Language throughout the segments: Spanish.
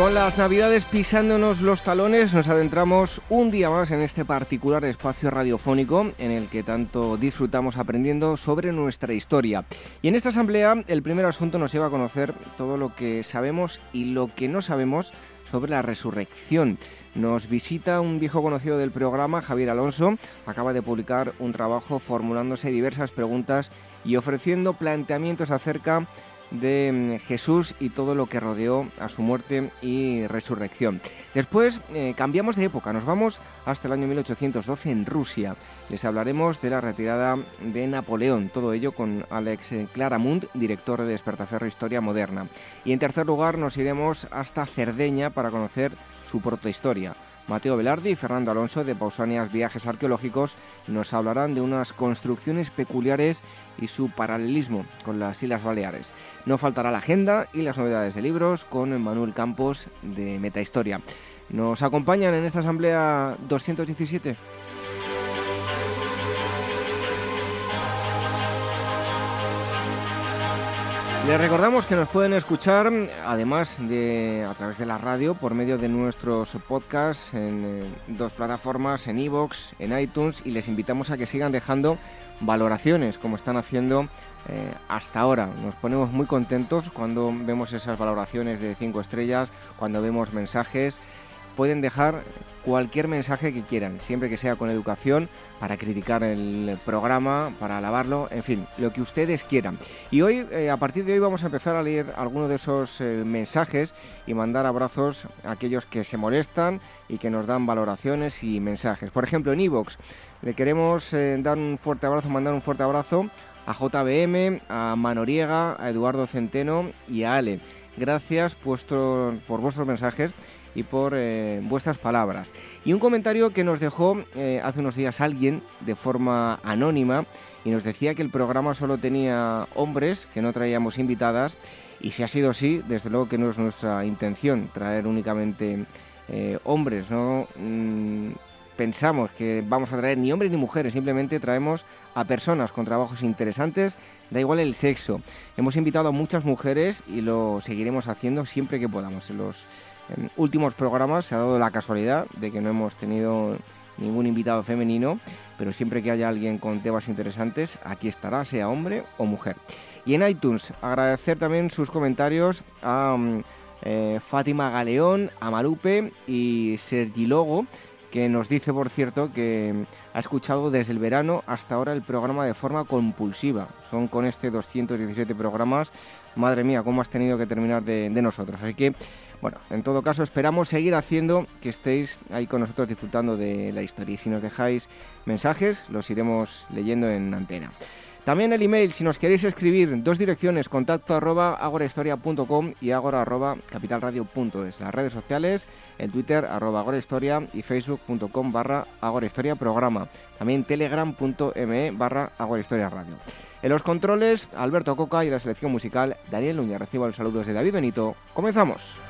Con las navidades pisándonos los talones, nos adentramos un día más en este particular espacio radiofónico en el que tanto disfrutamos aprendiendo sobre nuestra historia. Y en esta asamblea el primer asunto nos lleva a conocer todo lo que sabemos y lo que no sabemos sobre la resurrección. Nos visita un viejo conocido del programa, Javier Alonso. Acaba de publicar un trabajo formulándose diversas preguntas y ofreciendo planteamientos acerca de mm, Jesús y todo lo que rodeó a su muerte y resurrección. Después eh, cambiamos de época, nos vamos hasta el año 1812 en Rusia. Les hablaremos de la retirada de Napoleón, todo ello con Alex eh, Claramund, director de Despertaferro Historia Moderna. Y en tercer lugar nos iremos hasta Cerdeña para conocer su protohistoria. Mateo Velardi y Fernando Alonso de Pausanias Viajes Arqueológicos nos hablarán de unas construcciones peculiares y su paralelismo con las Islas Baleares. No faltará la agenda y las novedades de libros con Manuel Campos de Metahistoria. ¿Nos acompañan en esta asamblea 217? Les recordamos que nos pueden escuchar, además de a través de la radio, por medio de nuestros podcasts en eh, dos plataformas, en iVoox, en iTunes, y les invitamos a que sigan dejando valoraciones, como están haciendo eh, hasta ahora. Nos ponemos muy contentos cuando vemos esas valoraciones de cinco estrellas, cuando vemos mensajes pueden dejar cualquier mensaje que quieran, siempre que sea con educación, para criticar el programa, para alabarlo, en fin, lo que ustedes quieran. Y hoy, eh, a partir de hoy, vamos a empezar a leer algunos de esos eh, mensajes y mandar abrazos a aquellos que se molestan y que nos dan valoraciones y mensajes. Por ejemplo, en Evox le queremos dar un fuerte abrazo, mandar un fuerte abrazo a JBM, a Manoriega, a Eduardo Centeno y a Ale. Gracias por vuestros mensajes y por eh, vuestras palabras. Y un comentario que nos dejó eh, hace unos días alguien de forma anónima y nos decía que el programa solo tenía hombres, que no traíamos invitadas. Y si ha sido así, desde luego que no es nuestra intención traer únicamente eh, hombres, ¿no? Mm, pensamos que vamos a traer ni hombres ni mujeres, simplemente traemos a personas con trabajos interesantes, da igual el sexo. Hemos invitado a muchas mujeres y lo seguiremos haciendo siempre que podamos. En los últimos programas se ha dado la casualidad de que no hemos tenido ningún invitado femenino, pero siempre que haya alguien con temas interesantes, aquí estará, sea hombre o mujer. Y en iTunes, agradecer también sus comentarios a mm, eh, Fátima Galeón, a y Sergi Logo, que nos dice, por cierto, que mm, ha escuchado desde el verano hasta ahora el programa de forma compulsiva. Son con este 217 programas. Madre mía, cómo has tenido que terminar de, de nosotros. Así que bueno, en todo caso esperamos seguir haciendo que estéis ahí con nosotros disfrutando de la historia y si nos dejáis mensajes los iremos leyendo en antena. También el email, si nos queréis escribir, dos direcciones, contacto arroba agorahistoria.com y agora arroba capitalradio.es. Las redes sociales, el Twitter arroba agorahistoria y facebook.com barra agorahistoria programa. También telegram.me barra agorahistoria radio. En los controles, Alberto Coca y la selección musical, Daniel Núñez. Recibo los saludos de David Benito. Comenzamos.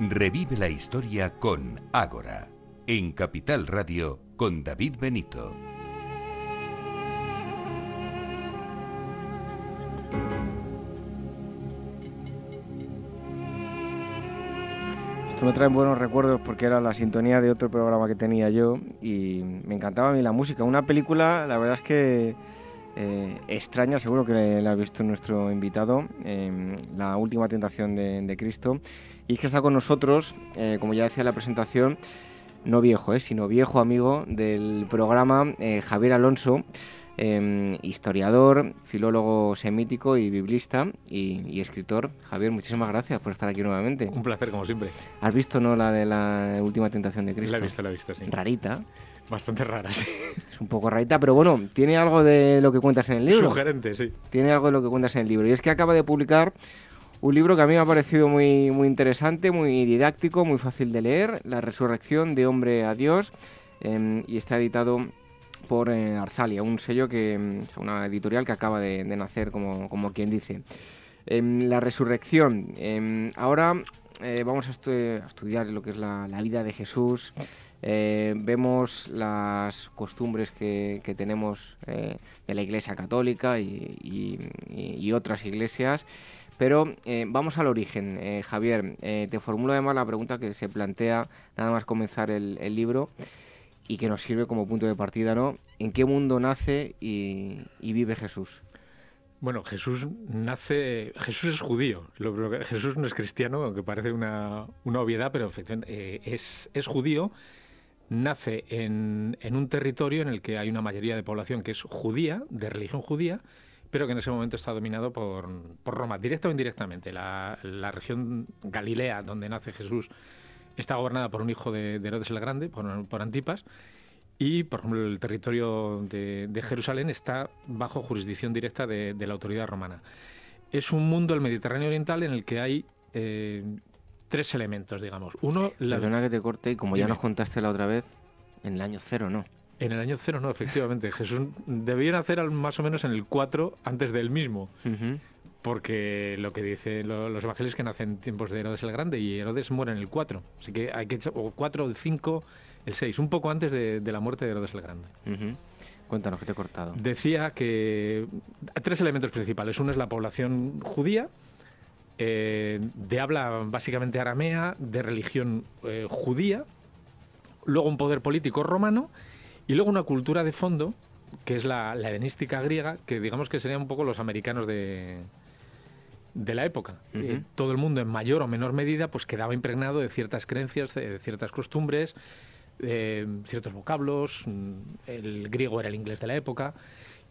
Revive la historia con Ágora, en Capital Radio con David Benito. Esto me trae buenos recuerdos porque era la sintonía de otro programa que tenía yo y me encantaba a mí la música. Una película, la verdad es que eh, extraña, seguro que la ha visto nuestro invitado, em, La última tentación de, Cristo. Y es que está con nosotros, eh, como ya decía en la presentación, no viejo, eh, sino viejo amigo del programa, Javier Alonso. Em, historiador, filólogo semítico y biblista y, escritor. Javier, muchísimas gracias por estar aquí nuevamente. Un placer, como siempre. ¿Has visto no la de la última tentación de Cristo? La he visto, la he visto, sí. Rarita. Bastante rara, sí. Es un poco rarita, pero bueno, tiene algo de lo que cuentas en el libro. Sugerente, sí. Tiene algo de lo que cuentas en el libro. Y es que acaba de publicar un libro que a mí me ha parecido muy, muy interesante, muy didáctico, muy fácil de leer, La resurrección de hombre a Dios, em, y está editado por eh, Arzalia, un sello que, mm, una editorial que acaba de, nacer, como, como, quien dice. Em, la resurrección. Em, ahora eh, vamos a, estudiar lo que es la, vida de Jesús. Eh, vemos las costumbres que, tenemos de la Iglesia Católica y, otras iglesias. Pero vamos al origen, Javier. te formulo además la pregunta que se plantea nada más comenzar el, libro y que nos sirve como punto de partida, ¿no? ¿En qué mundo nace y, vive Jesús? Bueno, Jesús nace, Jesús es judío, Jesús no es cristiano, aunque parece una, obviedad, pero eh, es, es, judío, nace en, en, un territorio en el que hay una mayoría de población que es judía, de religión judía, pero que en ese momento está dominado por, por Roma, directa o indirectamente. La, la, región Galilea, donde nace Jesús, está gobernada por un hijo de, Herodes el Grande, por, Antipas, y, por ejemplo, el territorio de, Jerusalén está bajo jurisdicción directa de, la autoridad romana. Es un mundo, el Mediterráneo Oriental, en el que hay eh, tres elementos, digamos. Uno, la... Perdona que te corte, y como ya nos contaste la otra vez, en el año cero no. En el año cero no, efectivamente. Jesús debió nacer más o menos en el 4 antes del mismo porque lo que dicen los evangelios que nacen en tiempos de Herodes el Grande y Herodes muere en el 4. Así que hay que echar, o 4, el 5, el 6, un poco antes de, la muerte de Herodes el Grande. Cuéntanos, que te he cortado. Decía que tres elementos principales. Uno es la población judía, eh, de habla básicamente aramea, de religión eh, judía, luego un poder político romano y luego una cultura de fondo que es la, la helenística griega, que digamos que serían un poco los americanos de, de la época. Eh, todo el mundo en mayor o menor medida pues quedaba impregnado de ciertas creencias, de ciertas costumbres, ciertos vocablos, mm, el griego era el inglés de la época.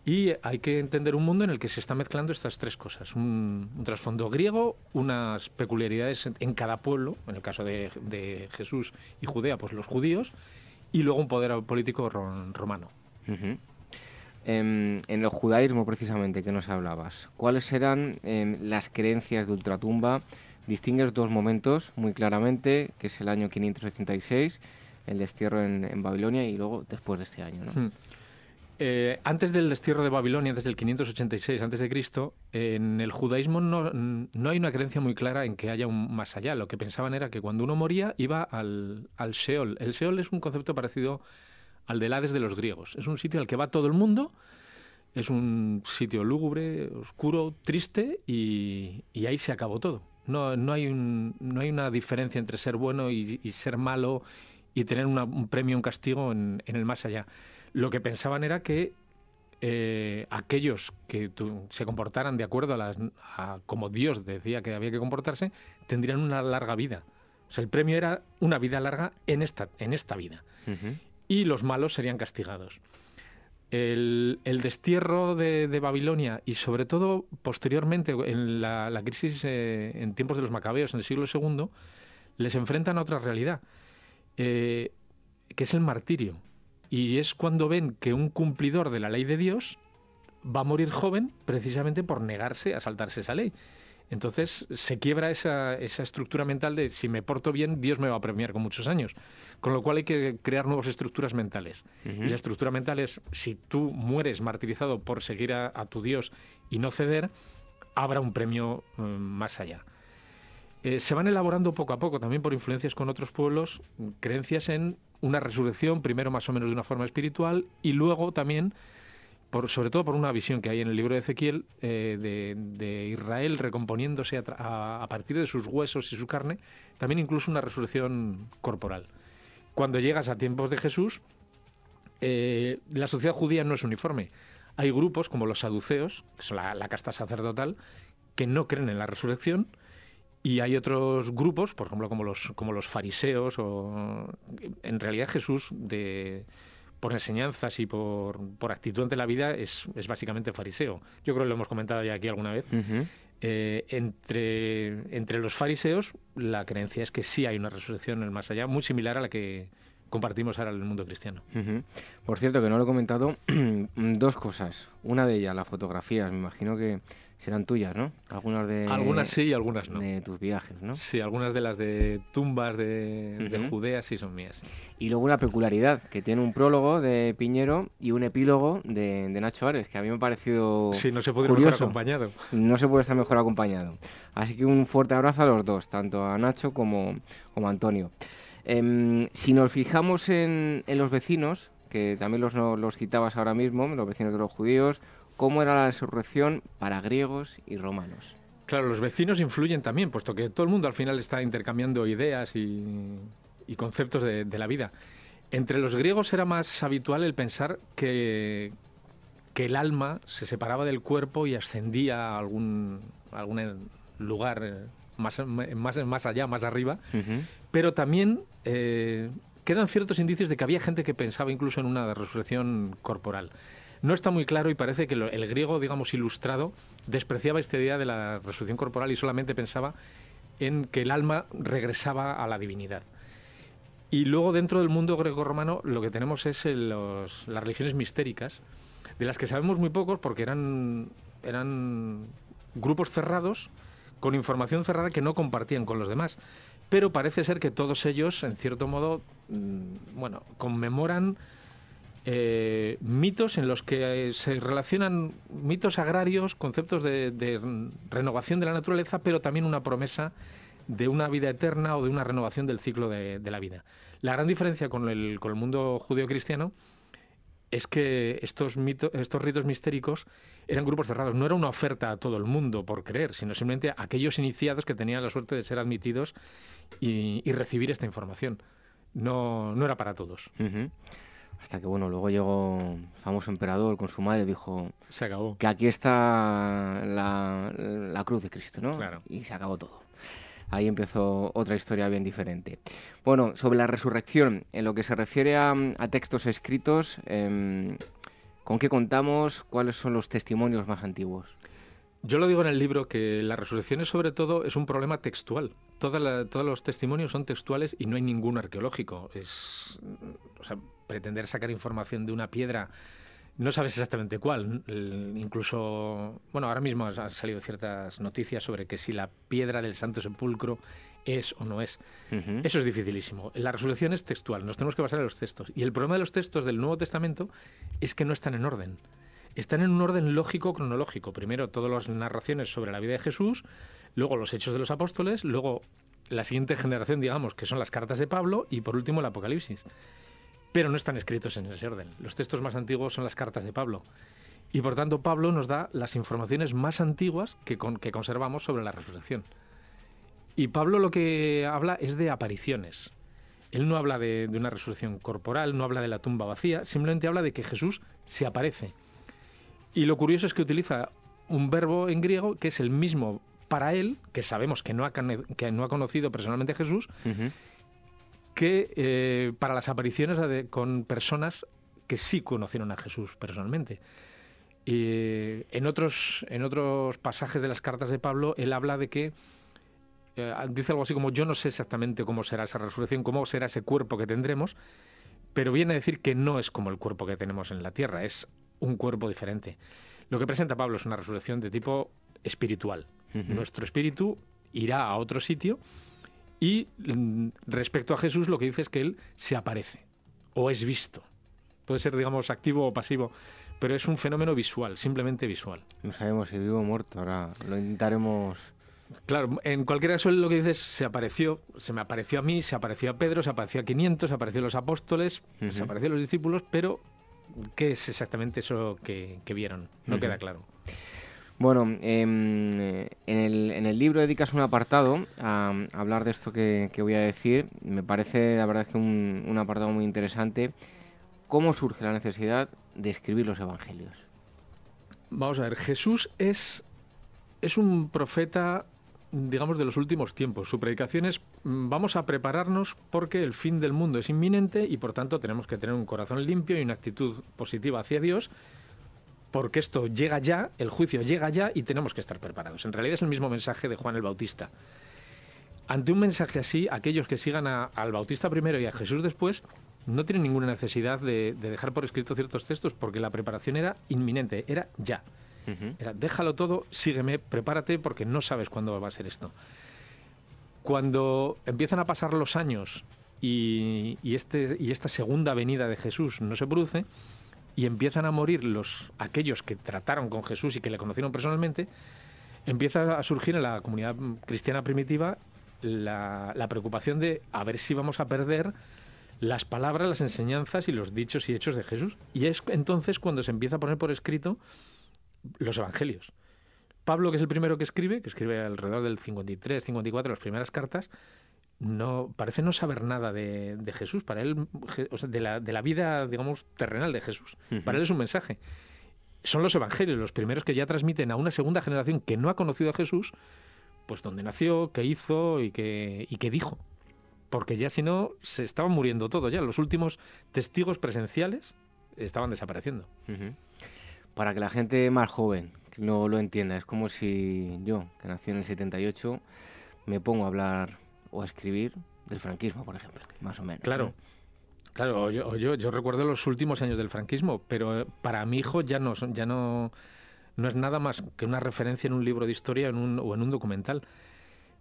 Y hay que entender un mundo en el que se están mezclando estas tres cosas. Un, trasfondo griego, unas peculiaridades en, cada pueblo, en el caso de, Jesús y Judea, pues los judíos, y luego un poder político romano. Em, en el judaísmo precisamente que nos hablabas, ¿cuáles eran em, las creencias de ultratumba? Distingues dos momentos muy claramente, que es el año 586, el destierro en, Babilonia y luego después de este año. ¿no? Hmm. Eh, antes del destierro de Babilonia, desde el 586 antes de Cristo, en el judaísmo no, no, hay una creencia muy clara en que haya un más allá. Lo que pensaban era que cuando uno moría iba al, al Sheol. El Sheol es un concepto parecido al del Hades de los griegos. Es un sitio al que va todo el mundo, es un sitio lúgubre, oscuro, triste y, ahí se acabó todo. No, no, hay no hay una diferencia entre ser bueno y, ser malo y tener un premio, un castigo en, el más allá. Lo que pensaban era que eh, aquellos que se comportaran de acuerdo a, las, como Dios decía que había que comportarse, tendrían una larga vida. O sea, el premio era una vida larga en esta, en esta vida y los malos serían castigados. El, destierro de, Babilonia y sobre todo posteriormente en la, crisis eh, en tiempos de los macabeos en el siglo II, les enfrentan a otra realidad, eh, que es el martirio. Y es cuando ven que un cumplidor de la ley de Dios va a morir joven precisamente por negarse a saltarse esa ley. Entonces se quiebra esa, esa, estructura mental de si me porto bien, Dios me va a premiar con muchos años. Con lo cual hay que crear nuevas estructuras mentales. Y la estructura mental es, si tú mueres martirizado por seguir a, tu Dios y no ceder, habrá un premio mm, más allá. Eh, se van elaborando poco a poco, también por influencias con otros pueblos, creencias en una resurrección, primero más o menos de una forma espiritual, y luego también sobre todo por una visión que hay en el libro de Ezequiel eh, de, Israel recomponiéndose a, partir de sus huesos y su carne, también incluso una resurrección corporal. Cuando llegas a tiempos de Jesús, eh, la sociedad judía no es uniforme. Hay grupos como los saduceos, que son la, casta sacerdotal, que no creen en la resurrección, y hay otros grupos, por ejemplo, como los, como los fariseos, o en realidad Jesús de por enseñanzas y por, actitud ante la vida es, básicamente fariseo. Yo creo que lo hemos comentado ya aquí alguna vez. Eh, entre, entre los fariseos, la creencia es que sí hay una resurrección en el más allá, muy similar a la que compartimos ahora en el mundo cristiano. Por cierto, que no lo he comentado, dos cosas. Una de ellas, las fotografías. Me imagino que serán tuyas, ¿no? Algunas de algunas sí y algunas no. De tus viajes, ¿no? Sí, algunas de las de tumbas de, Judea sí son mías. Y luego una peculiaridad, que tiene un prólogo de Piñero y un epílogo de, Nacho Ares, que a mí me ha parecido Sí, no se puede estar mejor acompañado. No se puede estar mejor acompañado. Así que un fuerte abrazo a los dos, tanto a Nacho como, como a Antonio. Em, si nos fijamos en, los vecinos, que también los, los citabas ahora mismo, los vecinos de los judíos, cómo era la resurrección para griegos y romanos. Claro, los vecinos influyen también, puesto que todo el mundo al final está intercambiando ideas y, conceptos de, la vida. Entre los griegos era más habitual el pensar que, que el alma se separaba del cuerpo y ascendía a algún, algún lugar eh, más, más, más allá, más arriba, pero también eh, quedan ciertos indicios de que había gente que pensaba incluso en una resurrección corporal no está muy claro y parece que el griego, digamos, ilustrado, despreciaba esta idea de la resurrección corporal y solamente pensaba en que el alma regresaba a la divinidad. Y luego dentro del mundo greco-romano lo que tenemos es las religiones mistéricas, de las que sabemos muy pocos porque eran, eran grupos cerrados, con información cerrada que no compartían con los demás. Pero parece ser que todos ellos, en cierto modo, mm, bueno, conmemoran eh, mitos en los que eh, se relacionan mitos agrarios, conceptos de, renovación de la naturaleza, pero también una promesa de una vida eterna o de una renovación del ciclo de, la vida. La gran diferencia con el, con el mundo judío-cristiano es que estos, estos ritos mistéricos eran grupos cerrados. No era una oferta a todo el mundo por creer, sino simplemente a aquellos iniciados que tenían la suerte de ser admitidos y, recibir esta información. No, no era para todos. Hasta que, bueno, luego llegó el famoso emperador con su madre y dijo... Se acabó. Que aquí está la, cruz de Cristo, ¿no? Claro. Y se acabó todo. Ahí empezó otra historia bien diferente. Bueno, sobre la resurrección, en lo que se refiere a, textos escritos, em, ¿con qué contamos? ¿Cuáles son los testimonios más antiguos? Yo lo digo en el libro que la resurrección es sobre todo es un problema textual. todos los testimonios son textuales y no hay ningún arqueológico. Es, o sea, pretender sacar información de una piedra no sabes exactamente cuál. incluso, bueno, ahora mismo han salido ciertas noticias sobre que si la piedra del Santo Sepulcro es o no es. Eso es dificilísimo. La resurrección es textual, nos tenemos que basar en los textos. Y el problema de los textos del Nuevo Testamento es que no están en orden están en un orden lógico cronológico. Primero todas las narraciones sobre la vida de Jesús, luego los hechos de los apóstoles, luego la siguiente generación, digamos, que son las cartas de Pablo y por último el Apocalipsis. Pero no están escritos en ese orden. Los textos más antiguos son las cartas de Pablo. Y por tanto Pablo nos da las informaciones más antiguas que, que conservamos sobre la resurrección. Y Pablo lo que habla es de apariciones. Él no habla de, una resurrección corporal, no habla de la tumba vacía, simplemente habla de que Jesús se aparece y lo curioso es que utiliza un verbo en griego que es el mismo para él, que sabemos que no ha, que no ha conocido personalmente a Jesús, que eh, para las apariciones con personas que sí conocieron a Jesús personalmente. Y en, otros, en otros pasajes de las cartas de Pablo, él habla de que eh, dice algo así como yo no sé exactamente cómo será esa resurrección, cómo será ese cuerpo que tendremos, pero viene a decir que no es como el cuerpo que tenemos en la tierra, es un cuerpo diferente. Lo que presenta Pablo es una resurrección de tipo espiritual. Nuestro espíritu irá a otro sitio y mm, respecto a Jesús lo que dice es que él se aparece o es visto. Puede ser, digamos, activo o pasivo, pero es un fenómeno visual, simplemente visual. No sabemos si vivo o muerto, ahora lo intentaremos Claro, en cualquier caso lo que dices se apareció, se me apareció a mí, se apareció a Pedro, se apareció a 500, se apareció a los apóstoles, se apareció a los discípulos, pero ¿qué es exactamente eso que, vieron? No queda claro. Bueno, em, en, el, libro dedicas un apartado a, hablar de esto que, voy a decir. Me parece, la verdad, que un, un apartado muy interesante. ¿Cómo surge la necesidad de escribir los evangelios? Vamos a ver, Jesús es, es un profeta digamos, de los últimos tiempos. Su predicación es mm, vamos a prepararnos porque el fin del mundo es inminente y por tanto tenemos que tener un corazón limpio y una actitud positiva hacia Dios porque esto llega ya, el juicio llega ya y tenemos que estar preparados. En realidad es el mismo mensaje de Juan el Bautista. Ante un mensaje así, aquellos que sigan al Bautista primero y a Jesús después no tienen ninguna necesidad de dejar por escrito ciertos textos porque la preparación era inminente, era ya. Era, déjalo todo, sígueme, prepárate porque no sabes cuándo va a ser esto. Cuando empiezan a pasar los años y, este, y esta segunda venida de Jesús no se produce y empiezan a morir los, aquellos que trataron con Jesús y que le conocieron personalmente, empieza a surgir en la comunidad cristiana primitiva la, preocupación de a ver si vamos a perder las palabras, las enseñanzas y los dichos y hechos de Jesús. Y es entonces cuando se empieza a poner por escrito los evangelios. Pablo, que es el primero que escribe, que escribe alrededor del 53, 54, las primeras cartas, no parece no saber nada de, Jesús, para él, de, la, de, la, vida, digamos, terrenal de Jesús. Para él es un mensaje. Son los evangelios los primeros que ya transmiten a una segunda generación que no ha conocido a Jesús, pues dónde nació, qué hizo y qué, y qué dijo. Porque ya si no, se estaban muriendo todos ya. Los últimos testigos presenciales estaban desapareciendo para que la gente más joven no lo entienda. Es como si yo, que nací en el 78, me pongo a hablar o a escribir del franquismo, por ejemplo, más o menos. Claro. Claro, yo, yo, recuerdo los últimos años del franquismo, pero eh, para mi hijo ya no, ya no, no es nada más que una referencia en un libro de historia en un, o en un documental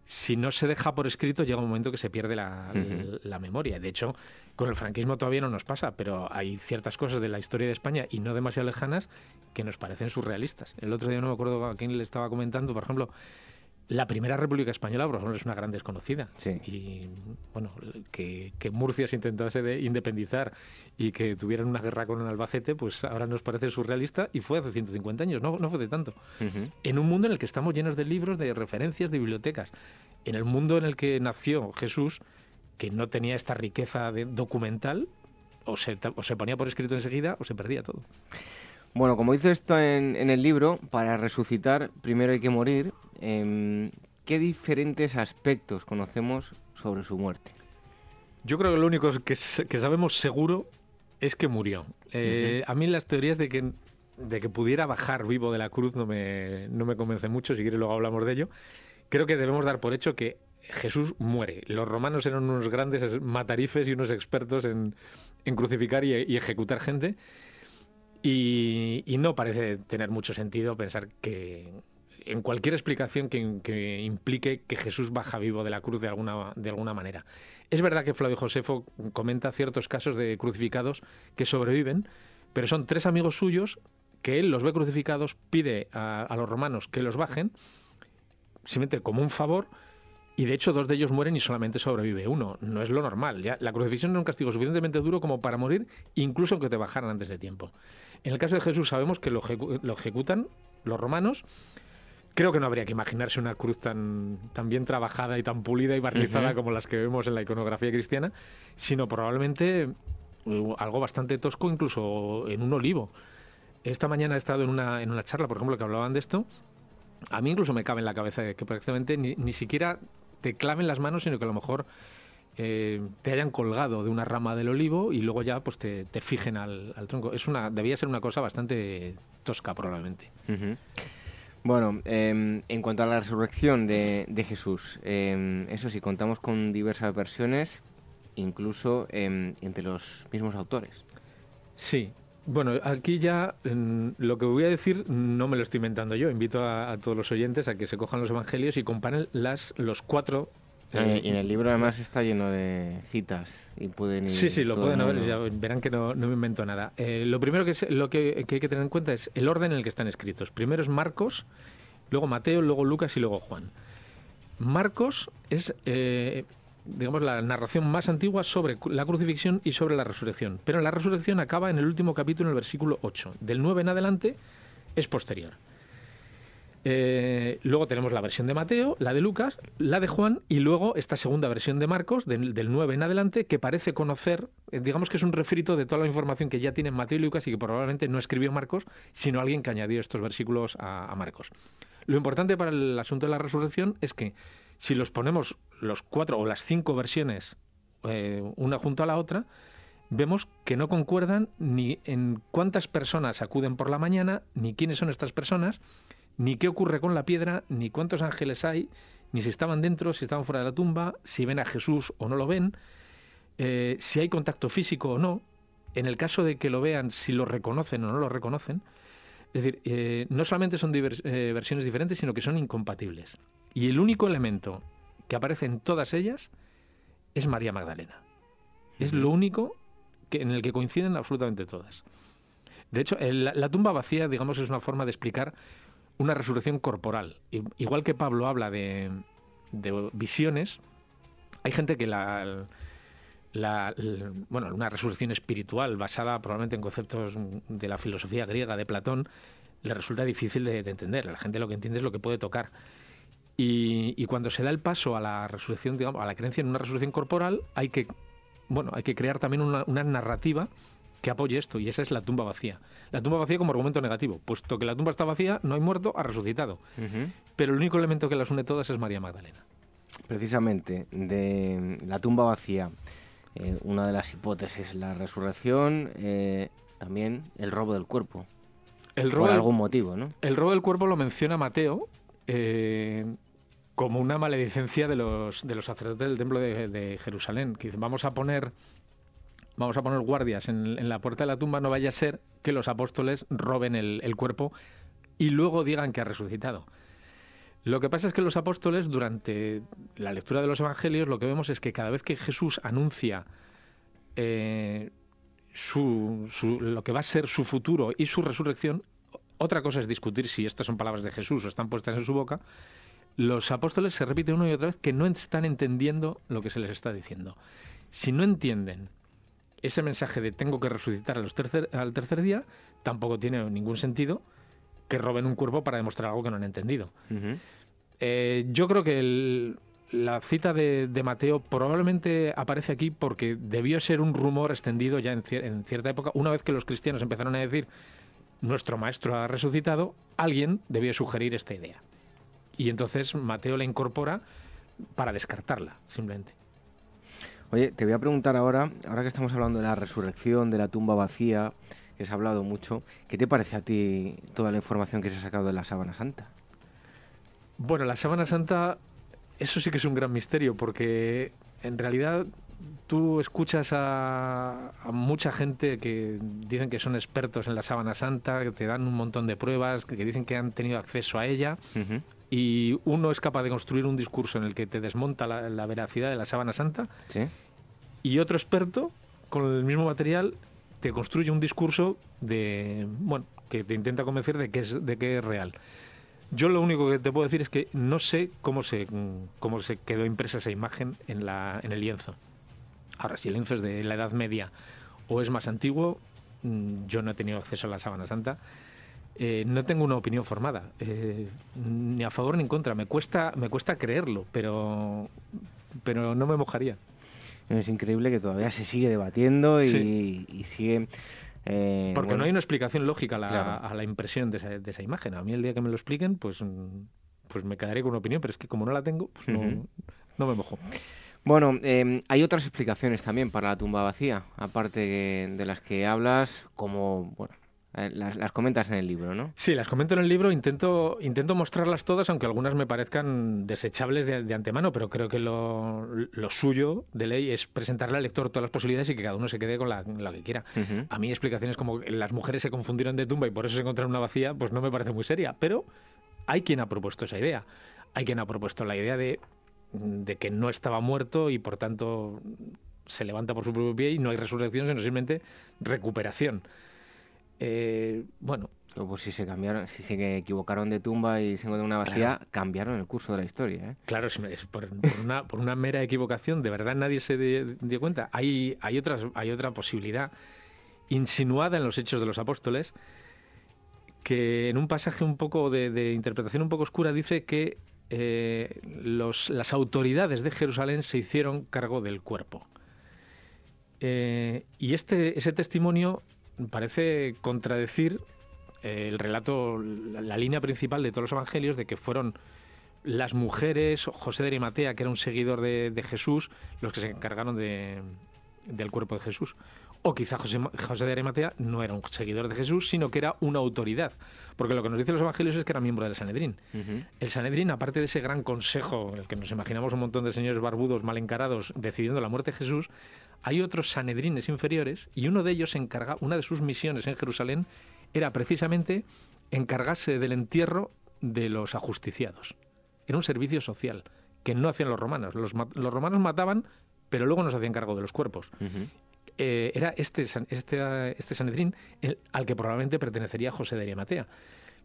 si no se deja por escrito, llega un momento que se pierde la, memoria. De hecho, con el franquismo todavía no nos pasa, pero hay ciertas cosas de la historia de España y no demasiado lejanas que nos parecen surrealistas. El otro día no me acuerdo a quién le estaba comentando, por ejemplo, la primera República Española, por ejemplo, es una gran desconocida. Y bueno, que, Murcia se intentase de independizar y que tuvieran una guerra con el Albacete, pues ahora nos parece surrealista y fue hace 150 años, no, no fue de tanto. En un mundo en el que estamos llenos de libros, de referencias, de bibliotecas. En el mundo en el que nació Jesús, que no tenía esta riqueza de documental, o se, o se ponía por escrito enseguida o se perdía todo. Bueno, como dice esto en, el libro, para resucitar primero hay que morir. Em, ¿Qué diferentes aspectos conocemos sobre su muerte? Yo creo que lo único que, sabemos seguro es que murió. Eh, a mí las teorías de que, de que pudiera bajar vivo de la cruz no me, no me convence mucho, si quiere luego hablamos de ello. Creo que debemos dar por hecho que Jesús muere. Los romanos eran unos grandes matarifes y unos expertos en, crucificar y ejecutar gente. Y, no parece tener mucho sentido pensar que en cualquier explicación que, implique que Jesús baja vivo de la cruz de alguna, de alguna manera. Es verdad que Flavio Josefo comenta ciertos casos de crucificados que sobreviven, pero son tres amigos suyos que él los ve crucificados, pide a, los romanos que los bajen, simplemente como un favor, y de hecho dos de ellos mueren y solamente sobrevive uno. No es lo normal. La crucifixión es un castigo suficientemente duro como para morir, incluso aunque te bajaran antes de tiempo. En el caso de Jesús sabemos que lo, ejecutan los romanos. Creo que no habría que imaginarse una cruz tan, tan bien trabajada y tan pulida y barnizada como las que vemos en la iconografía cristiana, sino probablemente uh, algo bastante tosco, incluso en un olivo. Esta mañana he estado en una, en una charla, por ejemplo, que hablaban de esto. A mí incluso me cabe en la cabeza que prácticamente ni, ni siquiera te claven las manos, sino que a lo mejor eh, te hayan colgado de una rama del olivo y luego ya pues te, te fijen al, al tronco. Es una, debía ser una cosa bastante tosca probablemente. Bueno, em, en cuanto a la resurrección de, de Jesús, em, eso sí, contamos con diversas versiones, incluso em, entre los mismos autores. Sí. Bueno, aquí ya lo que voy a decir no me lo estoy inventando yo. Invito a, a todos los oyentes a que se cojan los evangelios y comparen las, los cuatro. Eh, eh, y en el libro además está lleno de citas y pueden ir Sí, sí, lo pueden ver, ya verán que no, no me invento nada. Eh, lo primero que, es- lo que, que hay que tener en cuenta es el orden en el que están escritos. Primero es Marcos, luego Mateo, luego Lucas y luego Juan. Marcos es, eh, digamos, la narración más antigua sobre la crucifixión y sobre la resurrección. Pero la resurrección acaba en el último capítulo, en el versículo 8. Del 9 en adelante es posterior. Eh, luego tenemos la versión de Mateo, la de Lucas, la de Juan y luego esta segunda versión de Marcos, del, del 9 en adelante, que parece conocer, eh, digamos que es un refrito de toda la información que ya tienen Mateo y Lucas y que probablemente no escribió Marcos, sino alguien que añadió estos versículos a, Marcos. Lo importante para el asunto de la resurrección es que si los ponemos los cuatro o las cinco versiones eh, una junto a la otra, vemos que no concuerdan ni en cuántas personas acuden por la mañana, ni quiénes son estas personas, ni qué ocurre con la piedra, ni cuántos ángeles hay, ni si estaban dentro, si estaban fuera de la tumba, si ven a Jesús o no lo ven, eh, si hay contacto físico o no, en el caso de que lo vean, si lo reconocen o no lo reconocen. Es decir, eh, no solamente son divers- eh, versiones diferentes, sino que son incompatibles. Y el único elemento que aparece en todas ellas es María Magdalena. Es lo único que, en el que coinciden absolutamente todas. De hecho, el- la, la tumba vacía, digamos, es una forma de explicar una resurrección corporal. Igual que Pablo habla de, visiones, hay gente que la, bueno, una resurrección espiritual basada probablemente en conceptos de la filosofía griega de Platón le resulta difícil de, de entender. La gente lo que entiende es lo que puede tocar. Y, cuando se da el paso a la resurrección, digamos, a la creencia en una resurrección corporal, hay que, bueno, hay que crear también una narrativa que apoye esto, y esa es la tumba vacía. La tumba vacía como argumento negativo, puesto que la tumba está vacía, no hay muerto, ha resucitado. Pero el único elemento que las une todas es María Magdalena. Precisamente, de la tumba vacía, eh, una de las hipótesis, la resurrección, eh, también el robo del cuerpo, El por del, algún motivo, ¿no? el robo del cuerpo lo menciona Mateo eh, como una maledicencia de los, de los sacerdotes del templo de, de Jerusalén, que dicen, vamos a poner... Vamos a poner guardias en, la puerta de la tumba, no vaya a ser que los apóstoles roben el, el cuerpo y luego digan que ha resucitado. Lo que pasa es que los apóstoles, durante la lectura de los evangelios, lo que vemos es que cada vez que Jesús anuncia eh, su, su- lo que va a ser su futuro y su resurrección, otra cosa es discutir si estas son palabras de Jesús o están puestas en su boca, los apóstoles se repiten una y otra vez que no están entendiendo lo que se les está diciendo. Si no entienden ese mensaje de tengo que resucitar a los tercer- al tercer día, tampoco tiene ningún sentido que roben un cuerpo para demostrar algo que no han entendido. Eh, yo creo que el- la cita de, de Mateo probablemente aparece aquí porque debió ser un rumor extendido ya en, cier- en cierta época. Una vez que los cristianos empezaron a decir nuestro maestro ha resucitado, alguien debió sugerir esta idea. Y entonces Mateo la incorpora para descartarla, simplemente. Oye, te voy a preguntar ahora, ahora que estamos hablando de la resurrección, de la tumba vacía, que se ha hablado mucho, ¿qué te parece a ti toda la información que se ha sacado de la sábana santa? Bueno, la Sábana Santa, eso sí que es un gran misterio, porque en realidad tú escuchas a, a mucha gente que dicen que son expertos en la Sábana Santa, que te dan un montón de pruebas, que, que dicen que han tenido acceso a ella, Ujú. Y uno es capaz de construir un discurso en el que te desmonta la, la veracidad de la Sábana Santa, ¿Sí? y otro experto, con el mismo material, te construye un discurso de, bueno, que te intenta convencer de que es, de que es real. Yo lo único que te puedo decir es que no sé cómo se, cómo se quedó impresa esa imagen en, la, en el lienzo. Ahora, si el lienzo es de la Edad Media o es más antiguo, mm, yo no he tenido acceso a la Sábana Santa. Eh, no tengo una opinión formada, eh, ni a favor ni en contra. Me cuesta, me cuesta creerlo, pero, pero no me mojaría. Es increíble que todavía se sigue debatiendo y, Sí. y sigue... eh, Porque bueno, no hay una explicación lógica a la, Claro. a la impresión de esa, de esa imagen. A mí el día que me lo expliquen, pues, mm, pues me quedaré con una opinión, pero es que como no la tengo, pues no, no me mojo. Bueno, em, hay otras explicaciones también para la tumba vacía, aparte de las que hablas, como bueno, eh, las, comentas en el libro, ¿no? Sí, las comento en el libro, intento, intento mostrarlas todas, aunque algunas me parezcan desechables de, antemano, pero creo que lo, suyo de ley es presentarle al lector todas las posibilidades y que cada uno se quede con la, que quiera. A mí explicaciones como las mujeres se confundieron de tumba y por eso se encontraron una vacía, pues no me parece muy seria, pero hay quien ha propuesto esa idea. Hay quien ha propuesto la idea de, de que no estaba muerto y por tanto se levanta por su propio pie y no hay resurrección, sino simplemente recuperación. Eh, bueno. Pues si se cambiaron, si se equivocaron de tumba y se encontró una vacía, cambiaron el curso de la historia. ¿eh? Claro, es por, una, por, una, mera equivocación, de verdad nadie se dio cuenta. Hay, hay, otras, hay otra posibilidad insinuada en los Hechos de los Apóstoles, que en un pasaje un poco de, interpretación un poco oscura dice que eh, los, las autoridades de Jerusalén se hicieron cargo del cuerpo. Eh, y este, ese testimonio parece contradecir eh, el relato, la, línea principal de todos los evangelios de que fueron las mujeres, José de Arimatea, que era un seguidor de, Jesús, los que se encargaron de, del cuerpo de Jesús. O quizá José, José, de Arimatea no era un seguidor de Jesús, sino que era una autoridad. Porque lo que nos dicen los evangelios es que era miembro del Sanedrín. El Sanedrín, aparte de ese gran consejo, en el que nos imaginamos un montón de señores barbudos mal encarados decidiendo la muerte de Jesús, hay otros sanedrines inferiores y uno de ellos encarga, una de sus misiones en Jerusalén era precisamente encargarse del entierro de los ajusticiados. Era un servicio social que no hacían los romanos. Los, romanos mataban, pero luego no se hacían cargo de los cuerpos. Eh, era este, este, este Sanedrín al que probablemente pertenecería José de Arimatea.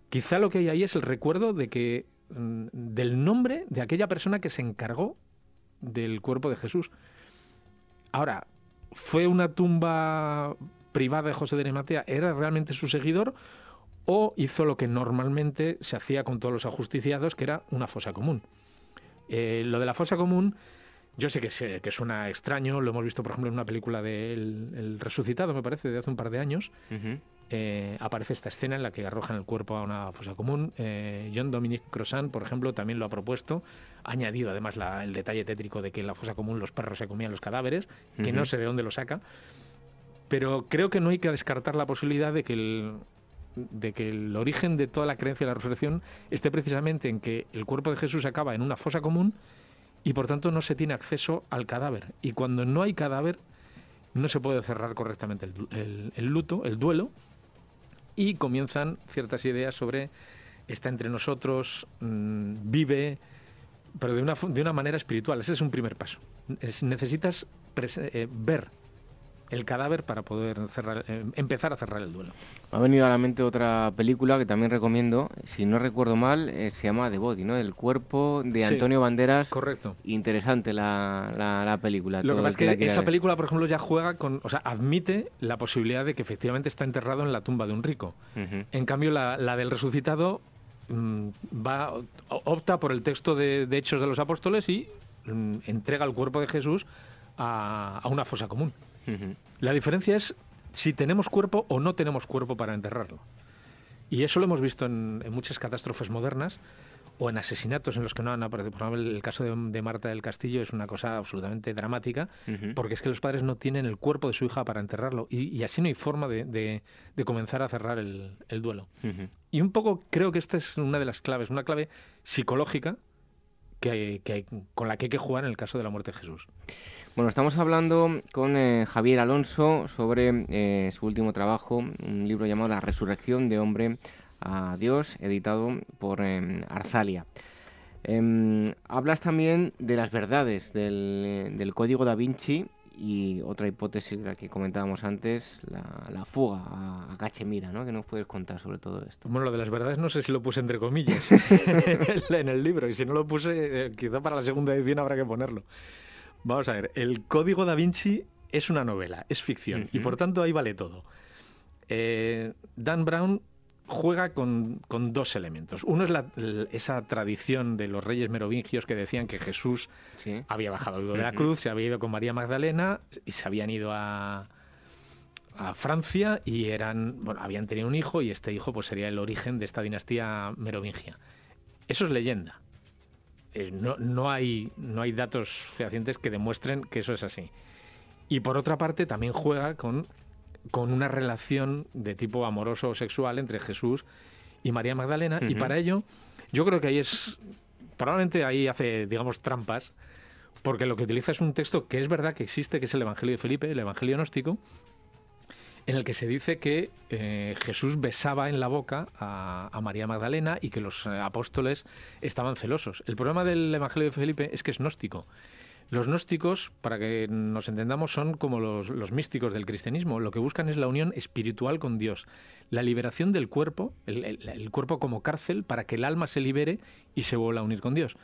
Quizá lo que hay ahí es el recuerdo de que mm, del nombre de aquella persona que se encargó del cuerpo de Jesús. Ahora, ¿fue una tumba privada de José de Arimatea? ¿Era realmente su seguidor? ¿O hizo lo que normalmente se hacía con todos los ajusticiados, que era una fosa común? Eh, lo de la fosa común, yo sé que, sé que suena extraño, lo hemos visto, por ejemplo, en una película de El, Resucitado, me parece, de hace un par de años. Eh, aparece esta escena en la que arrojan el cuerpo a una fosa común. Eh, John Dominic Crossan, por ejemplo, también lo ha propuesto. Ha añadido además el detalle tétrico de que en la fosa común los perros se comían los cadáveres, que no sé de dónde lo saca. Pero creo que no hay que descartar la posibilidad de que el, de que el origen de toda la creencia de la resurrección esté precisamente en que el cuerpo de Jesús acaba en una fosa común y por tanto no se tiene acceso al cadáver. Y cuando no hay cadáver, no se puede cerrar correctamente el luto, el duelo, y comienzan ciertas ideas sobre está entre nosotros, mm, vive, pero de una, de una manera espiritual. Ese es un primer paso. necesitas eh, ver el cadáver para poder cerrar, eh, empezar a cerrar el duelo. Me ha venido a la mente otra película que también recomiendo, si no recuerdo mal, eh, se llama The Body, ¿no? El cuerpo de Antonio Banderas. Correcto. Interesante la, la, película. Lo que pasa es que, esa película, por ejemplo, ya juega con, o sea, admite la posibilidad de que efectivamente está enterrado en la tumba de un rico. En cambio, la, del resucitado mm, va opta por el texto de, Hechos de los Apóstoles y mm, entrega el cuerpo de Jesús a, a una fosa común. La diferencia es si tenemos cuerpo o no tenemos cuerpo para enterrarlo. Y eso lo hemos visto en, muchas catástrofes modernas o en asesinatos en los que no han aparecido. Por ejemplo, el caso de, Marta del Castillo es una cosa absolutamente dramática, porque es que los padres no tienen el cuerpo de su hija para enterrarlo, y, así no hay forma de, comenzar a cerrar el, duelo. Y un poco creo que esta es una de las claves, una clave psicológica que, con la que hay que jugar en el caso de la muerte de Jesús. Bueno, estamos hablando con eh, Javier Alonso sobre eh, su último trabajo, un libro llamado La resurrección de hombre a Dios, editado por eh, Arzalia. Em, hablas también de las verdades del, código da Vinci y otra hipótesis de la que comentábamos antes, la, fuga a, Cachemira, ¿no? ¿Qué nos puedes contar sobre todo esto? Bueno, lo de las verdades no sé si lo puse entre comillas en el libro y si no lo puse, quizá para la segunda edición habrá que ponerlo. Vamos a ver, el Código da Vinci es una novela, es ficción, y por tanto ahí vale todo. Eh, Dan Brown juega con, dos elementos. Uno es esa tradición de los reyes merovingios que decían que Jesús había bajado de la cruz, se había ido con María Magdalena y se habían ido a, a Francia y eran, bueno, habían tenido un hijo y este hijo pues sería el origen de esta dinastía merovingia. Eso es leyenda. Eh, no, no, hay, no hay datos fehacientes que demuestren que eso es así. Y por otra parte, también juega con, con una relación de tipo amoroso o sexual entre Jesús y María Magdalena. Y para ello, yo creo que ahí es. Probablemente ahí hace, digamos, trampas, porque lo que utiliza es un texto que es verdad que existe, que es el Evangelio de Felipe, el Evangelio gnóstico, en el que se dice que eh, Jesús besaba en la boca a, María Magdalena y que los apóstoles estaban celosos. El problema del Evangelio de Felipe es que es gnóstico. Los gnósticos, para que nos entendamos, son como los, místicos del cristianismo. Lo que buscan es la unión espiritual con Dios, la liberación del cuerpo, el, cuerpo como cárcel, para que el alma se libere y se vuelva a unir con Dios.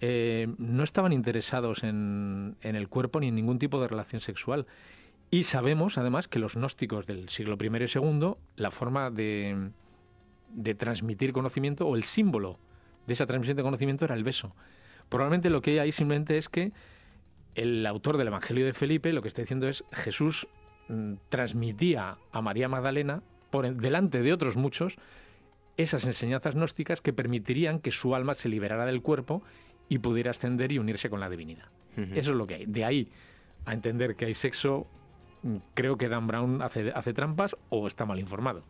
Eh, no estaban interesados en, el cuerpo ni en ningún tipo de relación sexual. Y sabemos, además, que los gnósticos del siglo I y II, la forma de, de transmitir conocimiento o el símbolo de esa transmisión de conocimiento era el beso. Probablemente lo que hay ahí simplemente es que el autor del Evangelio de Felipe lo que está diciendo es Jesús mm, transmitía a María Magdalena por delante de otros muchos esas enseñanzas gnósticas que permitirían que su alma se liberara del cuerpo y pudiera ascender y unirse con la divinidad. Eso es lo que hay. De ahí a entender que hay sexo, creo que Dan Brown hace, hace trampas o está mal informado.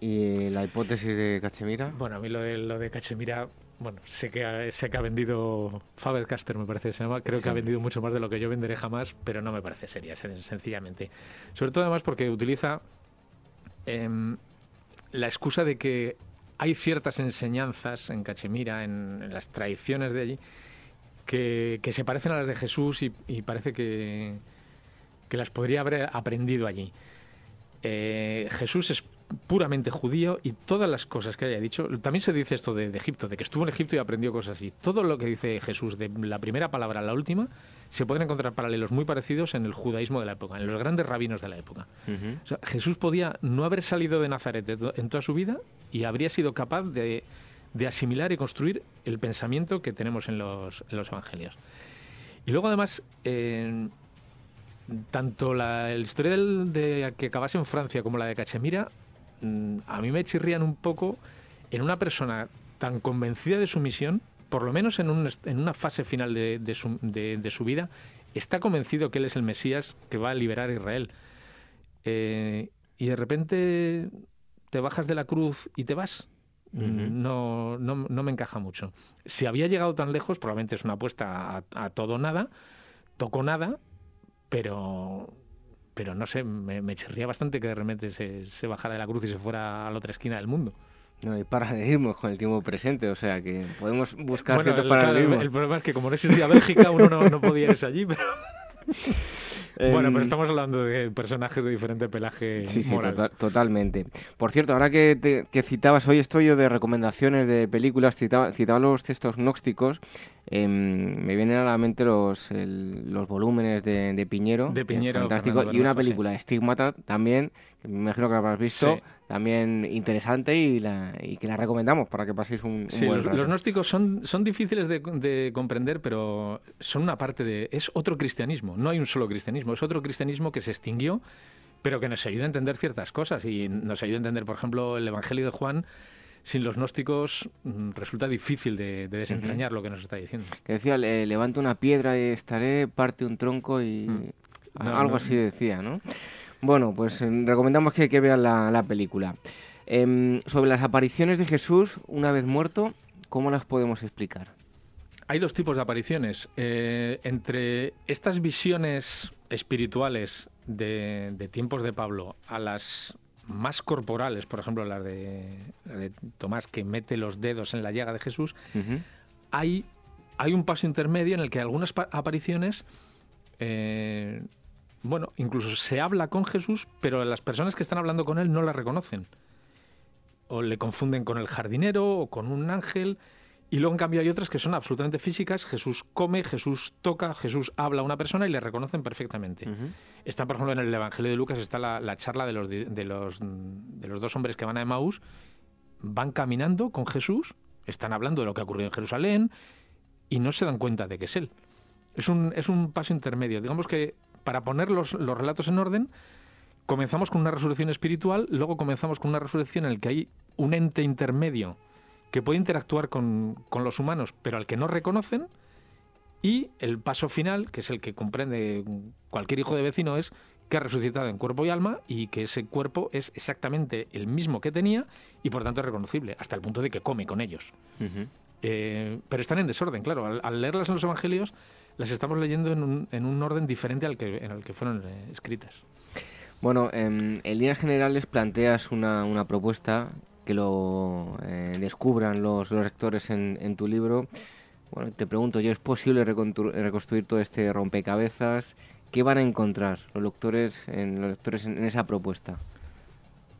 ¿Y la hipótesis de Cachemira? Bueno, a mí lo de, lo de Cachemira bueno, sé que, ha, sé que ha vendido Faber-Caster, me parece que se llama. Creo que ha vendido mucho más de lo que yo venderé jamás, pero no me parece seria, sencillamente. Sobre todo, además, porque utiliza em, la excusa de que hay ciertas enseñanzas en Cachemira, en, las tradiciones de allí, que, se parecen a las de Jesús y, parece que, que, las podría haber aprendido allí. Eh, Jesús es puramente judío y todas las cosas que haya dicho, también se dice esto de, Egipto, de que estuvo en Egipto y aprendió cosas así. Todo lo que dice Jesús, de la primera palabra a la última, se pueden encontrar paralelos muy parecidos en el judaísmo de la época, en los grandes rabinos de la época. Jesús podía no haber salido de Nazaret en toda su vida y habría sido capaz de, asimilar y construir el pensamiento que tenemos en los, evangelios. Y luego además... tanto la, historia de que acabase en Francia como la de Cachemira Mm, a mí me chirrían un poco en una persona tan convencida de su misión, por lo menos en, una fase final de, su, vida, está convencido que él es el Mesías que va a liberar a Israel. Eh, y de repente te bajas de la cruz y te vas. no, no, me encaja mucho. Si había llegado tan lejos, probablemente es una apuesta a, a todo nada, tocó nada, pero pero no sé, me, me chirría bastante que de repente se, se, bajara de la cruz y se fuera a la otra esquina del mundo. No hay paralelismos con el tiempo presente, o sea que podemos buscar bueno, el, el, problema es que como no existía Bélgica, uno no, no podía ir allí, pero... Bueno, pero em, estamos hablando de personajes de diferente pelaje sí, Sí, totalmente. Por cierto, ahora que, citabas hoy estoy yo de recomendaciones de películas, citaba, citaba los textos gnósticos, em, me vienen a la mente los, los volúmenes de, Piñero. De Piñero. Fantástico. y una película, Stigmata, también, que me imagino que la habrás visto. También interesante y, la, y, que la recomendamos para que paséis un, sí, los, gnósticos son, son difíciles de, de comprender, pero son una parte de... Es otro cristianismo, no hay un solo cristianismo, es otro cristianismo que se extinguió, pero que nos ayuda a entender ciertas cosas y nos ayuda a entender, por ejemplo, el Evangelio de Juan sin los gnósticos mm, resulta difícil de, desentrañar lo que nos está diciendo. Que decía, levanto una piedra y estaré, parte un tronco y mm. algo así decía, ¿no? Bueno, pues eh, recomendamos que, que vean la, película. Em, sobre las apariciones de Jesús una vez muerto, ¿cómo las podemos explicar? Hay dos tipos de apariciones. Eh, entre estas visiones espirituales de, tiempos de Pablo a las más corporales, por ejemplo, las de, Tomás que mete los dedos en la llaga de Jesús, hay, hay un paso intermedio en el que algunas apariciones eh, bueno, incluso se habla con Jesús, pero las personas que están hablando con él no la reconocen. O le confunden con el jardinero o con un ángel. Y luego, en cambio, hay otras que son absolutamente físicas. Jesús come, Jesús toca, Jesús habla a una persona y le reconocen perfectamente. Está, por ejemplo, en el Evangelio de Lucas, está la, charla de los, de, los, de los dos hombres que van a Emmaús. Van caminando con Jesús, están hablando de lo que ha ocurrido en Jerusalén y no se dan cuenta de que es Él. Es un, es un paso intermedio. Digamos que para poner los, relatos en orden, comenzamos con una resurrección espiritual, luego comenzamos con una resurrección en la que hay un ente intermedio que puede interactuar con, con los humanos, pero al que no reconocen. Y el paso final, que es el que comprende cualquier hijo de vecino, es que ha resucitado en cuerpo y alma y que ese cuerpo es exactamente el mismo que tenía y por tanto es reconocible, hasta el punto de que come con ellos. Eh, pero están en desorden, claro. Al, leerlas en los evangelios, las estamos leyendo en un, en un orden diferente al que, en el que fueron eh, escritas. Bueno, en, líneas generales planteas una, una propuesta que lo eh, descubran los, los lectores en, en, tu libro. Bueno, te pregunto yo, ¿es posible reconstruir todo este rompecabezas? ¿Qué van a encontrar los lectores en, los lectores en esa propuesta?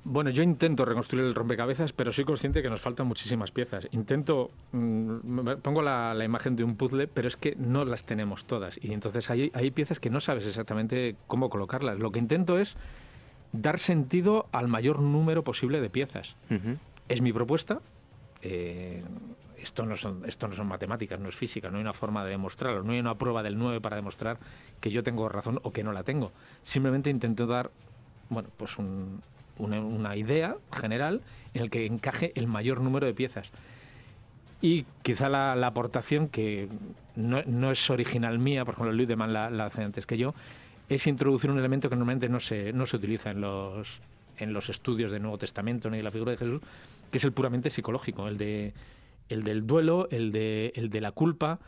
Bueno, yo intento reconstruir el rompecabezas, pero soy consciente que nos faltan muchísimas piezas. Intento, mm, pongo la, imagen de un puzzle, pero es que no las tenemos todas. Y entonces hay, hay piezas que no sabes exactamente cómo colocarlas. Lo que intento es dar sentido al mayor número posible de piezas. Es mi propuesta. Eh, esto, no son, esto no son matemáticas, no es física, no hay una forma de demostrarlo, no hay una prueba del 9 para demostrar que yo tengo razón o que no la tengo. Simplemente intento dar bueno, pues un, una, idea general en el que encaje el mayor número de piezas. Y quizá la, aportación que no, es original mía, por ejemplo, Ludeman la, la hace antes que yo, es introducir un elemento que normalmente no se, no se utiliza en los, en los estudios del Nuevo Testamento ni de la figura de Jesús, que es el puramente psicológico, el, de, el del duelo, el de, el de la culpa,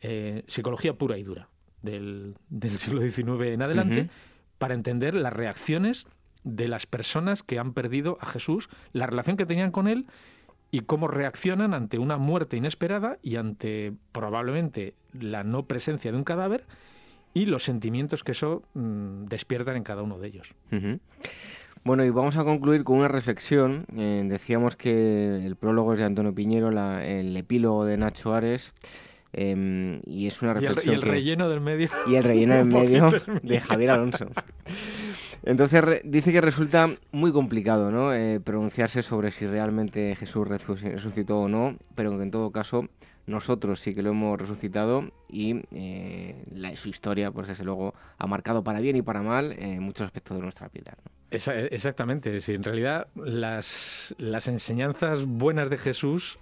eh, psicología pura y dura del, del siglo XIX en adelante, para entender las reacciones de las personas que han perdido a Jesús, la relación que tenían con él y cómo reaccionan ante una muerte inesperada y ante probablemente la no presencia de un cadáver y los sentimientos que eso mm, despiertan en cada uno de ellos. Bueno, y vamos a concluir con una reflexión. Eh, decíamos que el prólogo es de Antonio Piñero, el epílogo de Nacho Ares. Em, y es una reflexión. Y el, relleno del medio. Y el relleno del medio de Javier Alonso. Entonces dice que resulta muy complicado ¿no? Eh, pronunciarse sobre si realmente Jesús resucitó o no, pero que en todo caso nosotros sí que lo hemos resucitado y eh, la, su historia, pues desde luego, ha marcado para bien y para mal eh, muchos aspectos de nuestra vida. exactamente, sí, en realidad las, enseñanzas buenas de Jesús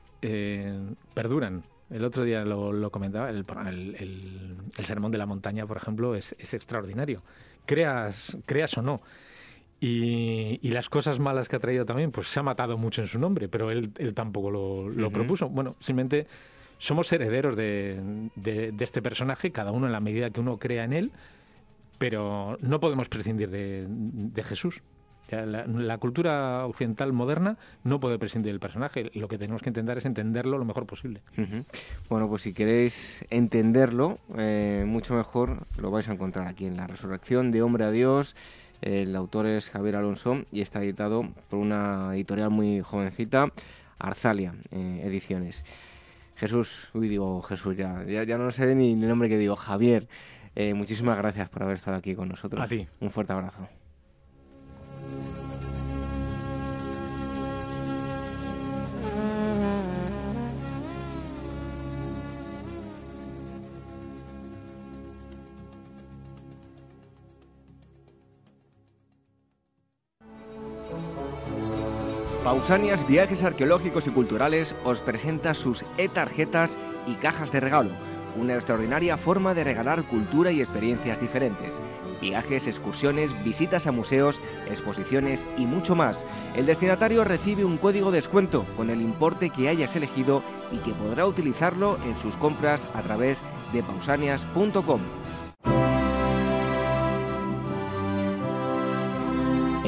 perduran. El otro día lo, comentaba, el, el, sermón de la montaña, por ejemplo, es extraordinario creas, creas o no. Y, las cosas malas que ha traído también, pues se ha matado mucho en su nombre, pero él, él tampoco lo, propuso. Bueno, simplemente somos herederos de, de, este personaje, cada uno en la medida que uno crea en él, pero no podemos prescindir de, de Jesús. La, cultura occidental moderna no puede prescindir del personaje. Lo que tenemos que intentar es entenderlo lo mejor posible. Bueno, pues si queréis entenderlo eh, mucho mejor, lo vais a encontrar aquí en La Resurrección de Hombre a Dios. El autor es Javier Alonso y está editado por una editorial muy jovencita, Arzalia eh, Ediciones. Jesús, uy, digo Jesús, ya, ya, no sé ni el nombre que digo, Javier. Eh, muchísimas gracias por haber estado aquí con nosotros. A ti. Un fuerte abrazo. Pausanias Viajes Arqueológicos y Culturales os presenta sus e-tarjetas y cajas de regalo, una extraordinaria forma de regalar cultura y experiencias diferentes. Viajes, excursiones, visitas a museos, exposiciones y mucho más. El destinatario recibe un código de descuento con el importe que hayas elegido y que podrá utilizarlo en sus compras a través de pausanias.com.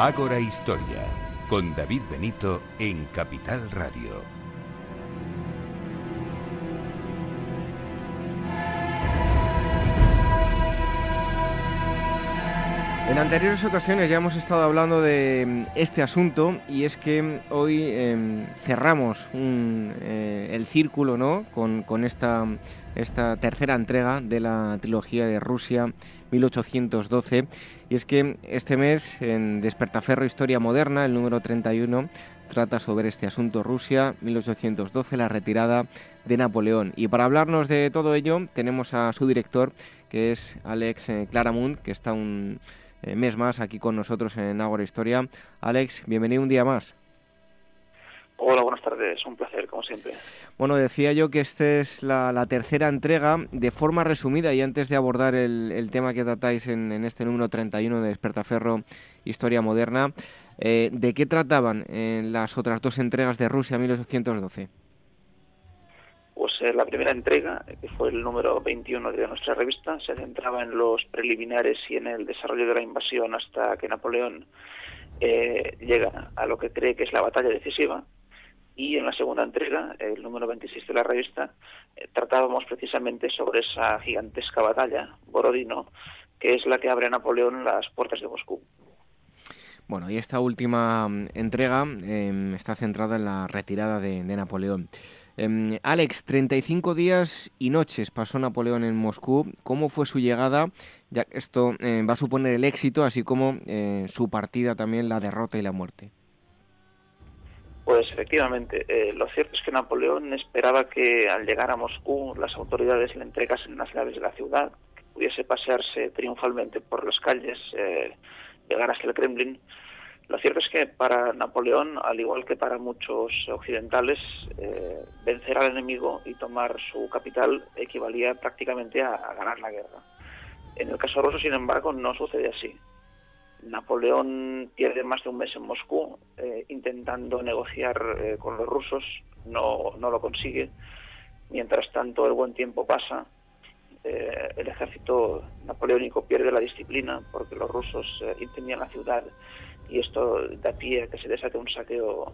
Ágora Historia, con David Benito en Capital Radio. En anteriores ocasiones ya hemos estado hablando de mm, este asunto y es que hoy em, cerramos eh, el círculo ¿no? con, esta, esta tercera entrega de la trilogía de Rusia 1812 y es que este mes en Despertaferro Historia Moderna, el número 31, trata sobre este asunto Rusia 1812, la retirada de Napoleón. Y para hablarnos de todo ello tenemos a su director, que es Alex eh, Claramund, que está un eh, mes más aquí con nosotros en Ágora Historia. Alex, bienvenido un día más. Hola, buenas tardes, un placer, como siempre. Bueno, decía yo que esta es la, tercera entrega. De forma resumida, y antes de abordar el, tema que tratáis en, este número 31 de Despertaferro Historia Moderna, eh, ¿de qué trataban en las otras dos entregas de Rusia 1812? Pues eh, la primera entrega, que fue el número 21 de nuestra revista, se centraba en los preliminares y en el desarrollo de la invasión hasta que Napoleón eh, llega a lo que cree que es la batalla decisiva. Y en la segunda entrega, el número 26 de la revista, eh, tratábamos precisamente sobre esa gigantesca batalla, Borodino, que es la que abre a Napoleón las puertas de Moscú. Bueno, y esta última mm, entrega em, está centrada en la retirada de Napoleón. Eh, Alex, 35 días y noches pasó Napoleón en Moscú. ¿Cómo fue su llegada? Ya esto eh, va a suponer el éxito, así como eh, su partida también, la derrota y la muerte. Pues efectivamente, eh, lo cierto es que Napoleón esperaba que al llegar a Moscú las autoridades le entregasen las llaves de la ciudad, que pudiese pasearse triunfalmente por las calles, llegar hasta el Kremlin lo cierto es que para Napoleón, al igual que para muchos occidentales, eh, vencer al enemigo y tomar su capital equivalía prácticamente a, ganar la guerra. En el caso ruso, sin embargo, no sucede así. Napoleón pierde más de un mes en Moscú eh, intentando negociar eh, con los rusos, no, no lo consigue. Mientras tanto, el buen tiempo pasa, el ejército napoleónico pierde la disciplina porque los rusos incendian la ciudad y esto da pie a que se desate un saqueo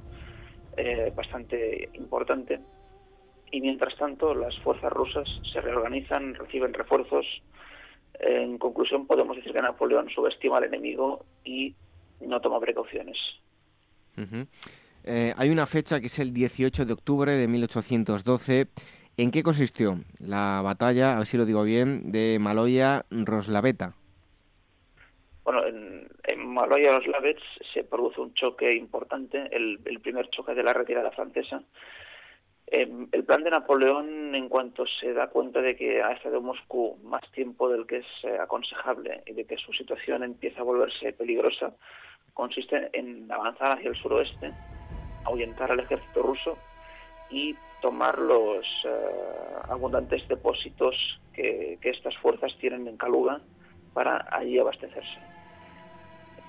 eh, bastante importante. Y mientras tanto, las fuerzas rusas se reorganizan, reciben refuerzos. En conclusión, podemos decir que Napoleón subestima al enemigo y no toma precauciones. Eh, hay una fecha que es el 18 de octubre de 1812. ¿En qué consistió la batalla, a ver si lo digo bien, de Maloya-Roslaveta? Bueno, en, en Maloya Lavets se produce un choque importante, el, primer choque de la retirada francesa. Em, el plan de Napoleón, en cuanto se da cuenta de que ha estado en Moscú más tiempo del que es eh, aconsejable y de que su situación empieza a volverse peligrosa, consiste en avanzar hacia el suroeste, ahuyentar al ejército ruso y tomar los eh, abundantes depósitos que, estas fuerzas tienen en Kaluga para allí abastecerse.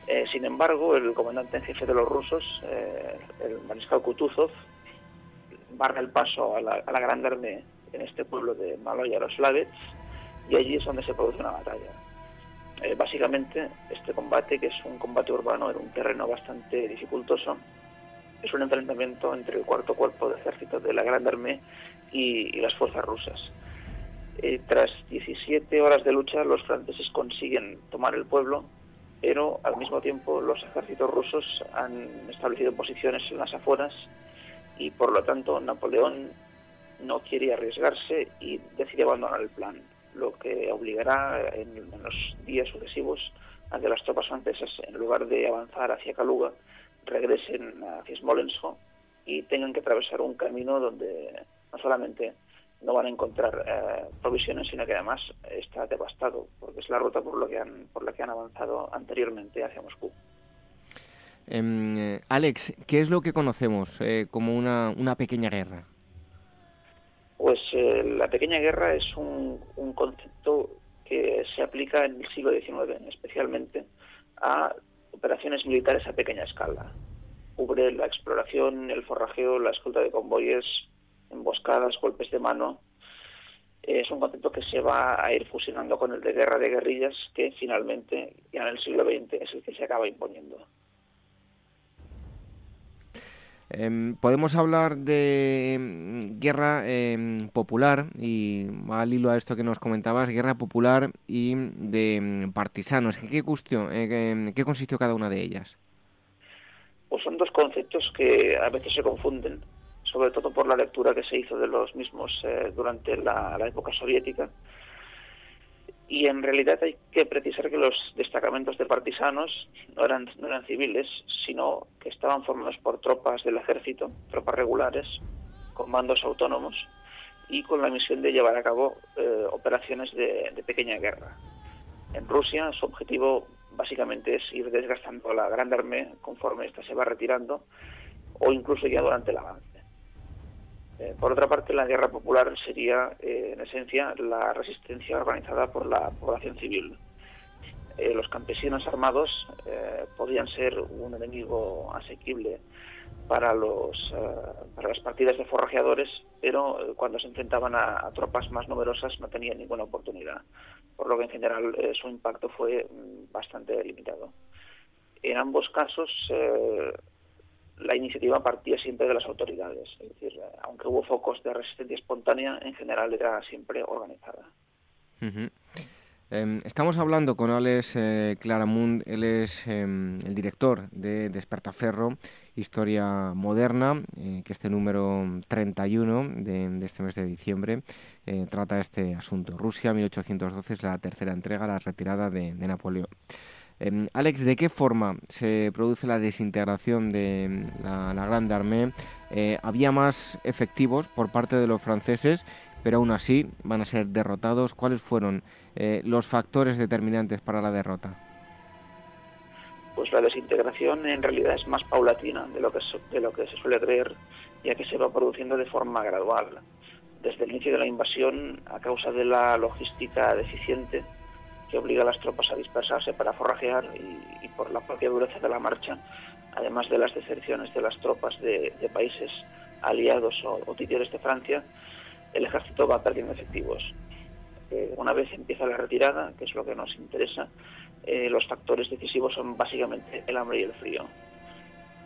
Eh, sin embargo, el comandante en jefe de los rusos, eh, el mariscal Kutuzov, barra el paso a la, a la Gran Armée en este pueblo de Maloya, los Slavets, y allí es donde se produce una batalla. Eh, básicamente, este combate, que es un combate urbano en un terreno bastante dificultoso, es un enfrentamiento entre el cuarto cuerpo de ejército de la Gran Armée y, y las fuerzas rusas. tras 17 horas de lucha, los franceses consiguen tomar el pueblo pero al mismo tiempo los ejércitos rusos han establecido posiciones en las afueras y por lo tanto Napoleón no quiere arriesgarse y decide abandonar el plan, lo que obligará en, los días sucesivos a que las tropas francesas, en lugar de avanzar hacia Kaluga, regresen hacia Smolensk y tengan que atravesar un camino donde no solamente no van a encontrar eh, provisiones, sino que además está devastado, porque es la ruta por, lo que han, por la que han avanzado anteriormente hacia Moscú. Em, eh, Alex, ¿qué es lo que conocemos eh, como una, pequeña guerra? Pues la pequeña guerra es un, un, concepto que se aplica en el siglo XIX, especialmente a operaciones militares a pequeña escala. Cubre la exploración, el forrajeo, la escolta de convoyes, emboscadas, golpes de mano. Es un concepto que se va a ir fusionando con el de guerra de guerrillas, que finalmente, ya en el siglo XX, es el que se acaba imponiendo. Em, podemos hablar de em, guerra em, popular y al hilo a esto que nos comentabas, guerra popular y de partisanos. ¿En qué, eh, qué consistió cada una de ellas? Pues son dos conceptos que a veces se confunden, sobre todo por la lectura que se hizo de los mismos eh, durante la época soviética y en realidad hay que precisar que los destacamentos de partisanos no eran, no eran civiles, sino que estaban formados por tropas del ejército, tropas regulares, con mandos autónomos y con la misión de llevar a cabo eh, operaciones de, pequeña guerra. En Rusia su objetivo básicamente es ir desgastando a la Gran Armée conforme ésta se va retirando o incluso ya durante el avance. Eh, por otra parte, la guerra popular sería, eh, en esencia, la resistencia organizada por la población civil. Eh, los campesinos armados podían ser un enemigo asequible para, los, para las partidas de forrajeadores, pero cuando se enfrentaban a, tropas más numerosas no tenían ninguna oportunidad, por lo que en general su impacto fue mm, bastante limitado. En ambos casos, la iniciativa partía siempre de las autoridades. Es decir, aunque hubo focos de resistencia espontánea, en general era siempre organizada. Em, estamos hablando con Alex eh, Claramund, él es em, el director de Despertaferro, Historia Moderna, eh, que este número 31 de, este mes de diciembre eh, trata este asunto. Rusia, 1812, es la tercera entrega, la retirada de Napoleón. Em, Alex, ¿de qué forma se produce la desintegración de la, la Grande Armée? Eh, había más efectivos por parte de los franceses, pero aún así van a ser derrotados. ¿Cuáles fueron eh, los factores determinantes para la derrota? Pues la desintegración en realidad es más paulatina de lo que, de lo que se suele creer, ya que se va produciendo de forma gradual. Desde el inicio de la invasión, a causa de la logística deficiente, que obliga a las tropas a dispersarse para forrajear y, por la propia dureza de la marcha, además de las deserciones de las tropas de, países aliados o, o de Francia, el ejército va perdiendo efectivos. Eh, una vez empieza la retirada, que es lo que nos interesa, eh, los factores decisivos son básicamente el hambre y el frío.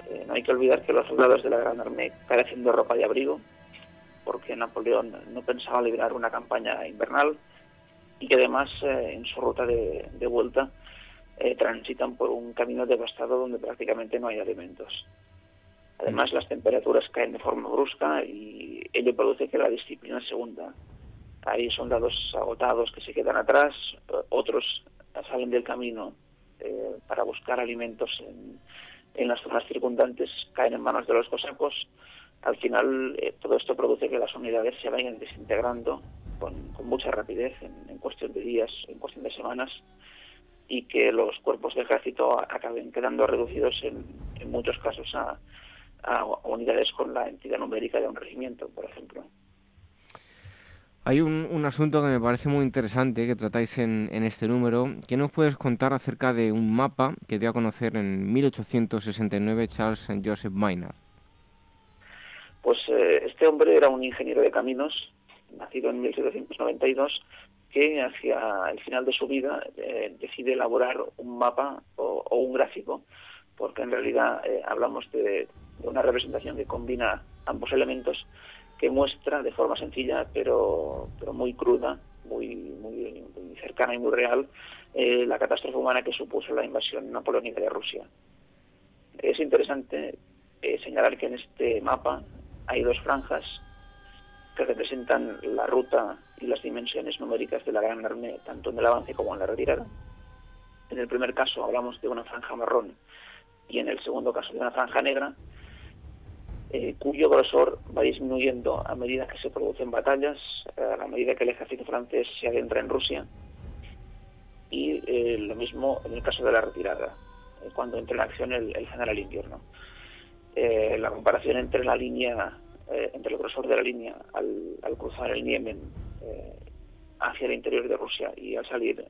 Eh, no hay que olvidar que los soldados de la Gran Armée carecen de ropa y abrigo, porque Napoleón no pensaba liberar una campaña invernal, y que además eh, en su ruta de, vuelta eh, transitan por un camino devastado donde prácticamente no hay alimentos. Además, las temperaturas caen de forma brusca y ello produce que la disciplina se hunda. Hay soldados agotados que se quedan atrás, otros salen del camino eh, para buscar alimentos en, en, las zonas circundantes, caen en manos de los cosacos. Al final, todo esto produce que las unidades se vayan desintegrando con, mucha rapidez, en, cuestión de días, en cuestión de semanas, y que los cuerpos de ejército acaben quedando reducidos en, muchos casos a, unidades con la entidad numérica de un regimiento, por ejemplo. Hay un, asunto que me parece muy interesante que tratáis en, este número. ¿Qué nos puedes contar acerca de un mapa que dio a conocer en 1869 Charles Joseph Maynard? Pues eh, este hombre era un ingeniero de caminos nacido en 1792, que hacia el final de su vida eh, decide elaborar un mapa o, un gráfico, porque en realidad eh, hablamos de, una representación que combina ambos elementos, que muestra de forma sencilla, pero, pero muy cruda, muy, muy, cercana y muy real, eh, la catástrofe humana que supuso la invasión napoleónica de Rusia. Es interesante señalar que en este mapa hay dos franjas que representan la ruta y las dimensiones numéricas de la Gran Armée, tanto en el avance como en la retirada. En el primer caso hablamos de una franja marrón y en el segundo caso de una franja negra, eh, cuyo grosor va disminuyendo a medida que se producen batallas, a la medida que el ejército francés se adentra en Rusia, y eh, lo mismo en el caso de la retirada, eh, cuando entra en acción el, el general invierno. la comparación entre la línea eh, entre el grosor de la línea al, cruzar el Niemen eh, hacia el interior de Rusia y al salir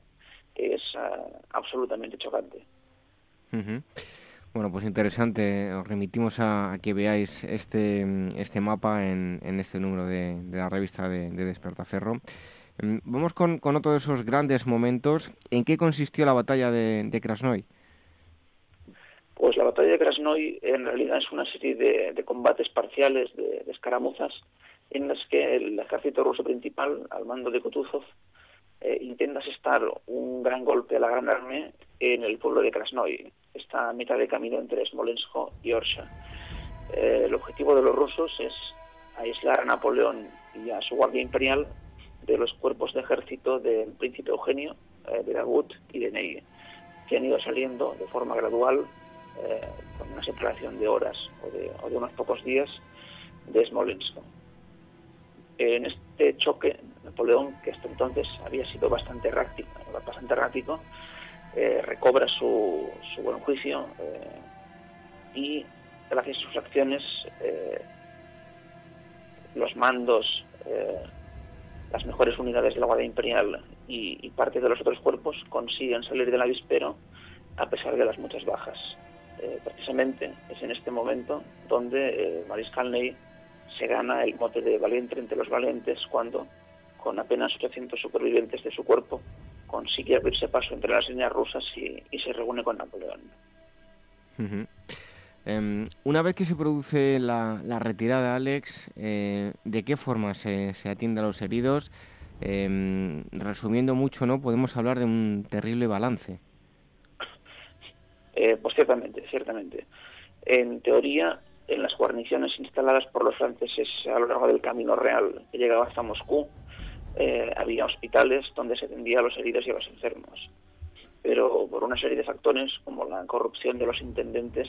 es ah, absolutamente chocante. Bueno, pues interesante. Os remitimos a, que veáis este, este mapa en, en este número de, la revista de, de Despertaferro. Em, vamos con, con, otro de esos grandes momentos. ¿En qué consistió la batalla de, de Krasnoy? Pues la batalla de Krasnoy en realidad es una serie de, combates parciales, de, escaramuzas, en las que el ejército ruso principal, al mando de Kutuzov, eh, intenta asestar un gran golpe a la Gran Armée en el pueblo de Krasnoy, está a mitad de camino entre Smolensk y Orsha. Eh, el objetivo de los rusos es aislar a Napoleón y a su guardia imperial de los cuerpos de ejército del príncipe Eugenio, eh, de Dagut y de Ney, que han ido saliendo de forma gradual eh, con una separación de horas o de, unos pocos días de Smolensk. En este choque, Napoleón, que hasta entonces había sido bastante errático, bastante errático eh, recobra su, buen juicio eh, y gracias a sus acciones los mandos, las mejores unidades de la Guardia Imperial y, y, parte de los otros cuerpos consiguen salir del avispero a pesar de las muchas bajas. Eh, precisamente es en este momento donde eh, Mariscal Ney se gana el mote de valiente entre los valientes cuando, con apenas 800 supervivientes de su cuerpo, consigue abrirse paso entre las líneas rusas y, se reúne con Napoleón. Em, una vez que se produce la, retirada, Alex, eh, ¿de qué forma se, se, atiende a los heridos? Em, resumiendo mucho, ¿no? Podemos hablar de un terrible balance. Eh, pues ciertamente, ciertamente. En teoría, en las guarniciones instaladas por los franceses a lo largo del camino real que llegaba hasta Moscú, eh, había hospitales donde se atendía a los heridos y a los enfermos. Pero por una serie de factores, como la corrupción de los intendentes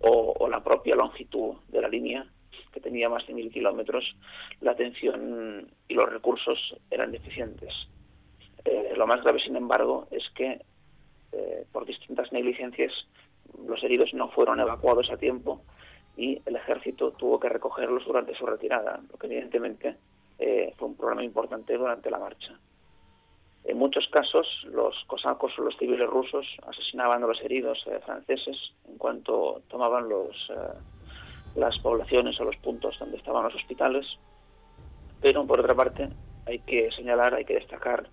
o, la propia longitud de la línea, que tenía más de mil kilómetros, la atención y los recursos eran deficientes. Eh, lo más grave, sin embargo, es que eh, por distintas negligencias, los heridos no fueron evacuados a tiempo y el ejército tuvo que recogerlos durante su retirada, lo que evidentemente eh, fue un problema importante durante la marcha. En muchos casos, los cosacos o los civiles rusos asesinaban a los heridos eh, franceses en cuanto tomaban los, las poblaciones o los puntos donde estaban los hospitales. Pero, por otra parte, hay que señalar, hay que destacar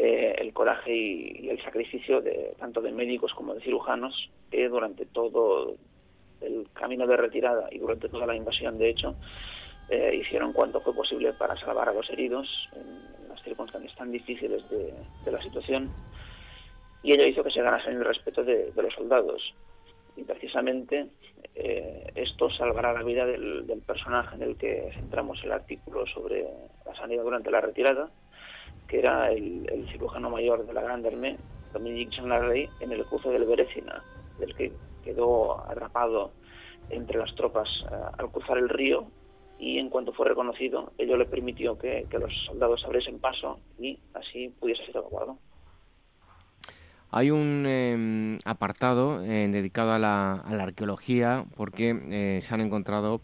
eh, el coraje y, el sacrificio de tanto de médicos como de cirujanos que durante todo el camino de retirada y durante toda la invasión, de hecho, eh, hicieron cuanto fue posible para salvar a los heridos en, las circunstancias tan difíciles de, la situación y ello hizo que se ganase el respeto de, los soldados. Y precisamente eh, esto salvará la vida del personaje en el que centramos el artículo sobre la sanidad durante la retirada, que era el, cirujano mayor de la Gran Armée, Dominique Chanlarrey, en el cruce del Berecina, del que quedó atrapado entre las tropas eh, al cruzar el río y en cuanto fue reconocido, ello le permitió que, los soldados abriesen paso y así pudiese ser evacuado. Hay un em, apartado eh, dedicado a la, arqueología porque eh, se han encontrado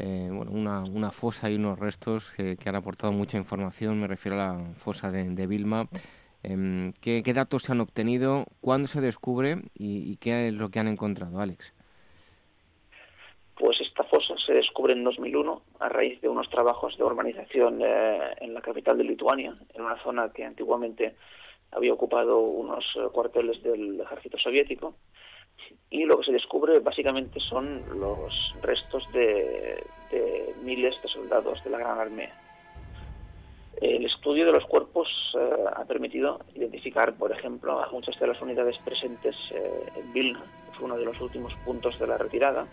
eh, bueno, una, una, fosa y unos restos que, han aportado mucha información. Me refiero a la fosa de, Vilma. Em, ¿qué, datos se han obtenido? ¿Cuándo se descubre? Y, qué es lo que han encontrado, Alex? Pues esta fosa se descubre en 2001 a raíz de unos trabajos de urbanización eh, en la capital de Lituania, en una zona que antiguamente había ocupado unos eh, cuarteles del ejército soviético y lo que se descubre básicamente son los restos de, miles de soldados de la Gran Armée. El estudio de los cuerpos eh, ha permitido identificar, por ejemplo, a muchas de las unidades presentes eh, en Vilna, que fue uno de los últimos puntos de la retirada,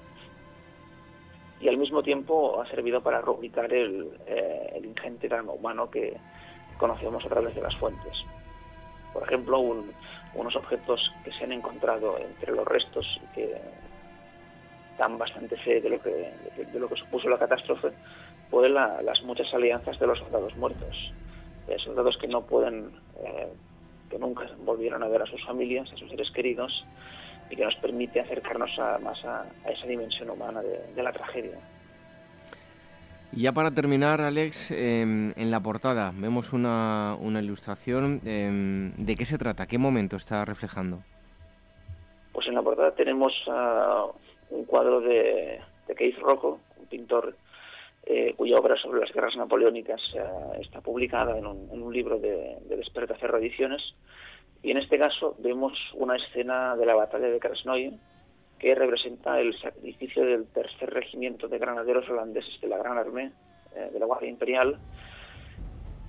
y al mismo tiempo ha servido para rubricar el, eh, el ingente drama humano que conocemos a través de las fuentes. Por ejemplo, un, unos objetos que se han encontrado entre los restos que dan bastante fe de lo que, de lo que supuso la catástrofe, pues las muchas alianzas de los soldados muertos, eh, soldados que no pueden, eh, que nunca volvieron a ver a sus familias, a sus seres queridos, y que nos permite acercarnos más a, esa dimensión humana de la tragedia. Ya para terminar, Alex, em, en la portada vemos una, ilustración. Em, ¿De qué se trata? ¿Qué momento está reflejando? Pues en la portada tenemos uh, un cuadro de, Keith Rocco, un pintor eh, cuya obra sobre las guerras napoleónicas uh, está publicada en un, en un libro de, de Ediciones. Y en este caso vemos una escena de la batalla de Krasnoye, que representa el sacrificio del tercer regimiento de granaderos holandeses de la Gran Armée eh, de la Guardia Imperial.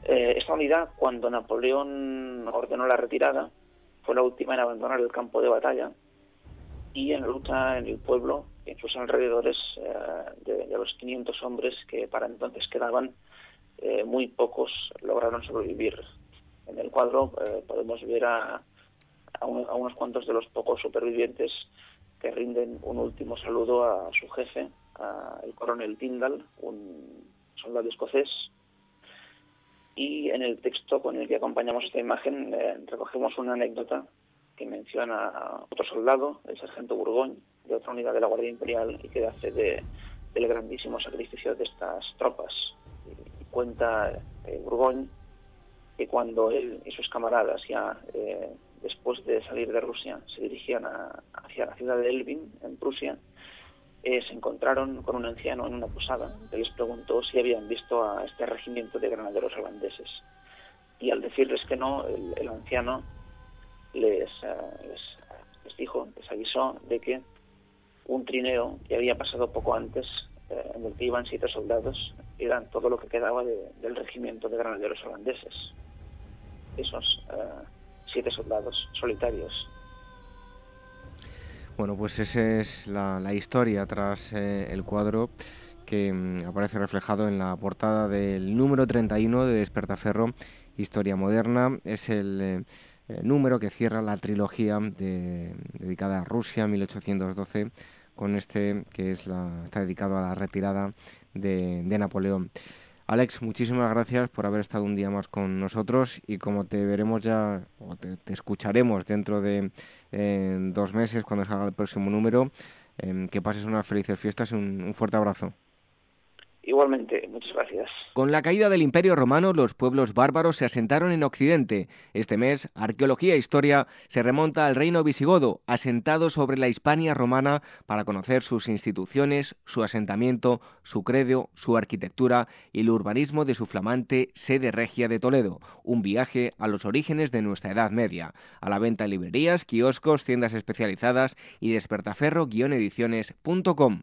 Eh, esta unidad, cuando Napoleón ordenó la retirada, fue la última en abandonar el campo de batalla y en lucha en el pueblo, en sus alrededores, de, de, los 500 hombres que para entonces quedaban, muy pocos lograron sobrevivir. En el cuadro podemos ver a, a, unos cuantos de los pocos supervivientes que rinden un último saludo a su jefe, a el coronel Tyndall, un soldado escocés. Y en el texto con el que acompañamos esta imagen eh, recogemos una anécdota que menciona a otro soldado, el sargento Burgoyne, de otra unidad de la Guardia Imperial, y que hace de, del grandísimo sacrificio de estas tropas. Cuenta eh, que cuando él y sus camaradas ya eh, después de salir de Rusia, se dirigían hacia la ciudad de Elbin, en Prusia, eh, se encontraron con un anciano en una posada que les preguntó si habían visto a este regimiento de granaderos holandeses. Y al decirles que no, el, anciano les, eh, les, dijo, les avisó de que un trineo que había pasado poco antes, eh, en el que iban siete soldados, eran todo lo que quedaba del regimiento de granaderos holandeses. Esos siete soldados solitarios. Bueno, pues esa es la, historia tras eh, el cuadro que mm, aparece reflejado en la portada del número 31 de Despertaferro, Historia Moderna. Es el eh, número que cierra la trilogía dedicada a Rusia 1812 con este que es la, está dedicado a la retirada de Napoleón. Alex, muchísimas gracias por haber estado un día más con nosotros y como te veremos ya, o te, escucharemos dentro de dos meses cuando salga el próximo número, em, que pases unas felices fiestas y un fuerte abrazo. Igualmente, muchas gracias. Con la caída del Imperio Romano, los pueblos bárbaros se asentaron en Occidente. Este mes, Arqueología e Historia se remonta al reino visigodo, asentado sobre la Hispania romana para conocer sus instituciones, su asentamiento, su credo, su arquitectura y el urbanismo de su flamante sede regia de Toledo. Un viaje a los orígenes de nuestra Edad Media. A la venta en librerías, kioscos, tiendas especializadas y despertaferro-ediciones.com.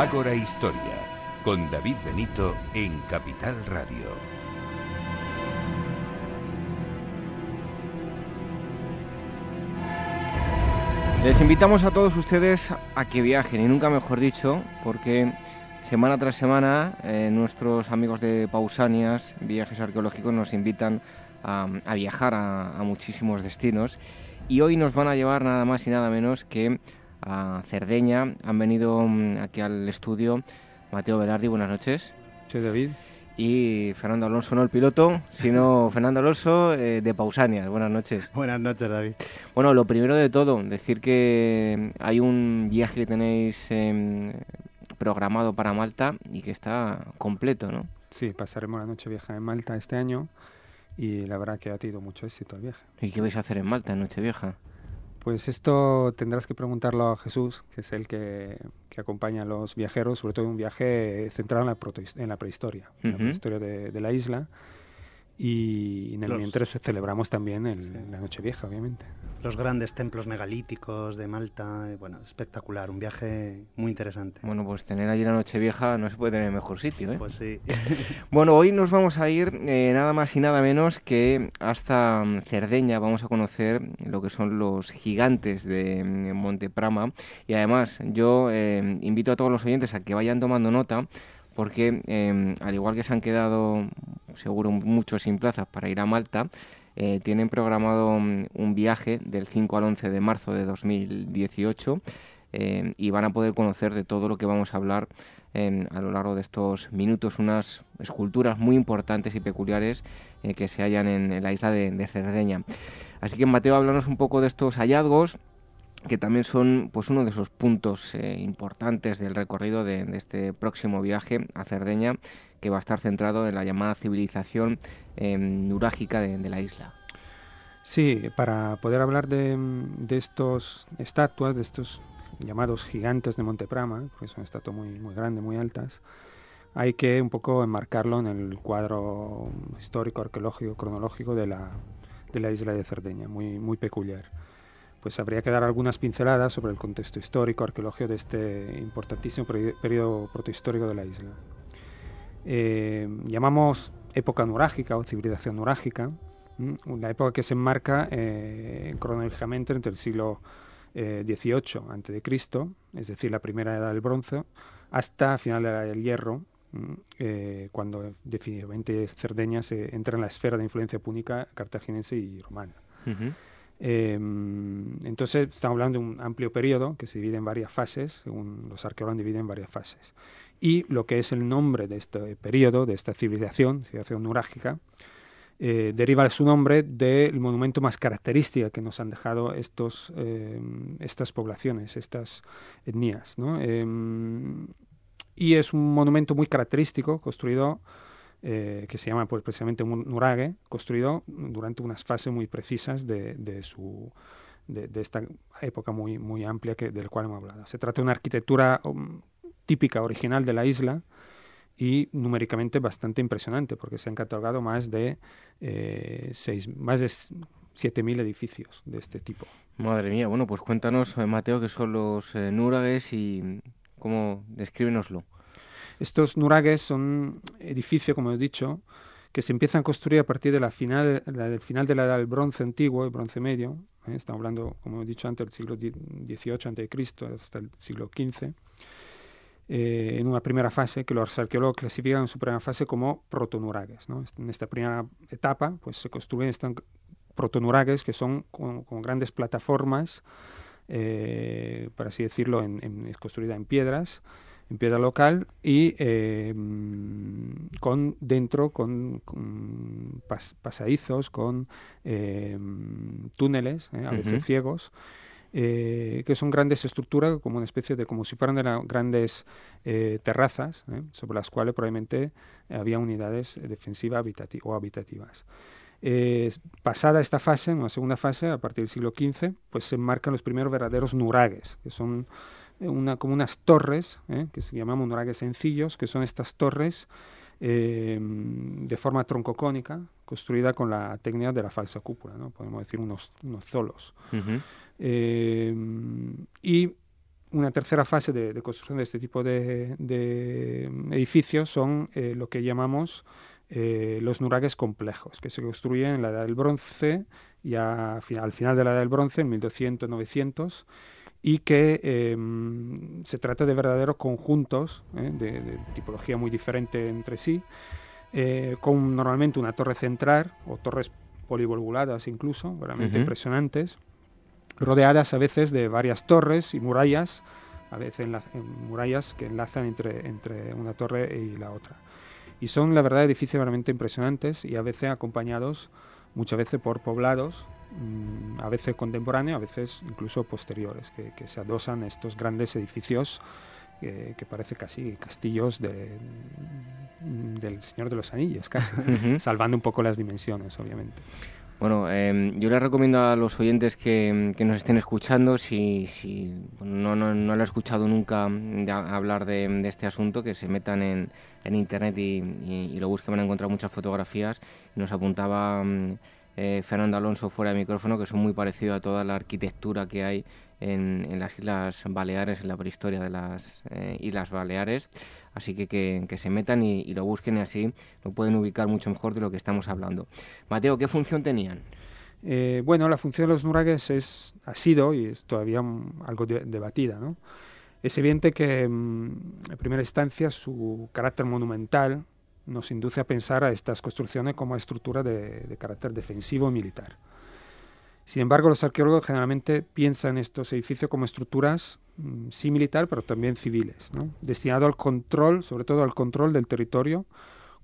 Ágora Historia, con David Benito en Capital Radio. Les invitamos a todos ustedes a que viajen, y nunca mejor dicho, porque semana tras semana eh, nuestros amigos de Pausanias, Viajes Arqueológicos, nos invitan a, viajar a muchísimos destinos. Y hoy nos van a llevar nada más y nada menos que a Cerdeña. Han venido mm, aquí al estudio Mateo Velardi, buenas noches. Soy David. Y Fernando Alonso, no el piloto, sino Fernando Alonso eh, de Pausanias. Buenas noches. Buenas noches, David. Bueno, lo primero de todo, decir que hay un viaje que tenéis em, programado para Malta y que está completo, ¿no? Sí, pasaremos la noche vieja en Malta este año y la verdad que ha tenido mucho éxito el viaje. ¿Y qué vais a hacer en Malta en Nochevieja? Pues esto tendrás que preguntarlo a Jesús, que es el que, acompaña a los viajeros, sobre todo en un viaje centrado en la, en la prehistoria, en la prehistoria de, de, la isla. Y en el mientras celebramos también el, la Nochevieja, obviamente los grandes templos megalíticos de Malta. Bueno, espectacular, un viaje muy interesante. Bueno, pues tener allí la Nochevieja no se puede tener en mejor sitio, ¿eh? Pues sí. bueno, hoy nos vamos a ir eh, nada más y nada menos que hasta mm, Cerdeña. Vamos a conocer lo que son los gigantes de mm, Monteprama. Y además, yo eh, invito a todos los oyentes a que vayan tomando nota porque em, al igual que se han quedado seguro muchos sin plazas para ir a Malta, eh, tienen programado mm, un viaje del 5 al 11 de marzo de 2018 eh, y van a poder conocer de todo lo que vamos a hablar a lo largo de estos minutos, unas esculturas muy importantes y peculiares eh, que se hallan en, la isla de, Cerdeña. Así que Mateo, háblanos un poco de estos hallazgos que también son pues uno de esos puntos eh, importantes del recorrido de, este próximo viaje a Cerdeña, que va a estar centrado en la llamada civilización nurágica de la isla. Sí, para poder hablar de, de estos estatuas, de estos llamados gigantes de Monteprama, que son estatuas muy, muy grandes, muy altas, hay que un poco enmarcarlo en el cuadro histórico, arqueológico, cronológico de la, de la isla de Cerdeña, muy, muy peculiar. Pues habría que dar algunas pinceladas sobre el contexto histórico, arqueológico de este importantísimo periodo protohistórico de la isla. Eh, llamamos época nurágica o civilización nurágica, la época que se enmarca eh, cronológicamente entre el siglo XVIII eh, a.C., es decir, la primera edad del bronce, hasta final del hierro, eh, cuando definitivamente Cerdeña se entra en la esfera de influencia púnica cartaginense y romana. Em, entonces, estamos hablando de un amplio periodo que se divide en varias fases, según los arqueólogos dividen en varias fases. Y lo que es el nombre de este periodo, de esta civilización, civilización nurágica, eh, deriva su nombre del monumento más característico que nos han dejado estos, eh, estas poblaciones, estas etnias. Em, y es un monumento muy característico, construido, eh, que se llama pues, precisamente Nurage, construido durante unas fases muy precisas de, de su, de, esta época muy, muy amplia que, del cual hemos hablado. Se trata de una arquitectura um, típica, original de la isla, y numéricamente bastante impresionante porque se han catalogado más de, eh, seis, más de 7.000 edificios de este tipo. Madre mía, bueno, pues cuéntanos, eh, Mateo, qué son los eh, nuragues y cómo, descríbenoslo. Estos nuragues son edificios, como he dicho, que se empiezan a construir a partir de final, del final de la edad del bronce antiguo, el bronce medio, estamos hablando, como he dicho antes, del siglo XVIII a.C. hasta el siglo XV, eh, en una primera fase, que los arqueólogos clasifican en su primera fase como protonuragues. ¿no? En esta primera etapa pues, se construyen estos protonuragues que son como, grandes plataformas, eh, por así decirlo, en, construida en piedras, en piedra local y eh, con dentro con, pasadizos, con túneles, a veces ciegos, eh, que son grandes estructuras, como una especie de, como si fueran de grandes eh, terrazas, ¿eh? sobre las cuales probablemente había unidades defensivas o habitativas. pasada esta fase, en una segunda fase, a partir del siglo XV, pues se enmarcan los primeros verdaderos nuragues, que son una, como unas torres, que se llamamos nuragues sencillos, que son estas torres de forma troncocónica, construida con la técnica de la falsa cúpula, ¿no? podemos decir unos, unos zolos. Eh, y una tercera fase de, construcción de este tipo de, edificios son eh, lo que llamamos eh, los nuragues complejos, que se construyen en la Edad del Bronce y al final de la Edad del Bronce, en 1200-900, y que em, se trata de verdaderos conjuntos de, tipología muy diferente entre sí, con normalmente una torre central o torres polivolvuladas incluso, realmente impresionantes, rodeadas a veces de varias torres y murallas, a veces en murallas que enlazan entre, entre una torre y la otra. Y son, la verdad, edificios realmente impresionantes y a veces acompañados muchas veces por poblados, a veces contemporáneos, a veces incluso posteriores, que, que se adosan estos grandes edificios que, que parece casi castillos de, del Señor de los Anillos, casi, salvando un poco las dimensiones, obviamente. Bueno, em, yo les recomiendo a los oyentes que, nos estén escuchando, si, si no, no, no lo he escuchado nunca hablar de, este asunto, que se metan en, en internet y, lo busquen, van a encontrar muchas fotografías. Nos apuntaba mm, eh, Fernando Alonso fuera de micrófono, que son muy parecidos a toda la arquitectura que hay en, las Islas Baleares, en la prehistoria de las eh, Islas Baleares. Así que, que, se metan y, lo busquen y así lo pueden ubicar mucho mejor de lo que estamos hablando. Mateo, ¿qué función tenían? Eh, bueno, la función de los nuragues es, ha sido y es todavía algo debatida. ¿no? Es evidente que mm, en primera instancia su carácter monumental nos induce a pensar a estas construcciones como estructura de, carácter defensivo militar. Sin embargo, los arqueólogos generalmente piensan estos edificios como estructuras mm, sí militar, pero también civiles, ¿no? destinado al control, sobre todo al control del territorio,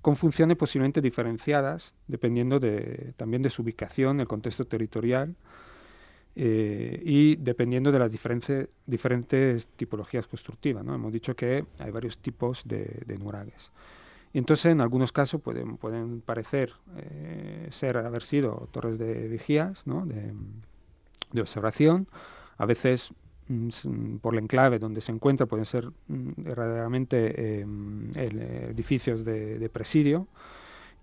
con funciones posiblemente diferenciadas, dependiendo de, también de su ubicación, el contexto territorial, eh, y dependiendo de las diferentes, tipologías constructivas. ¿no? Hemos dicho que hay varios tipos de, de. Entonces, en algunos casos pueden, parecer eh, ser, haber sido torres de vigías, de, observación. A veces, mm, por el enclave donde se encuentra, pueden ser mm, verdaderamente em, edificios de, presidio.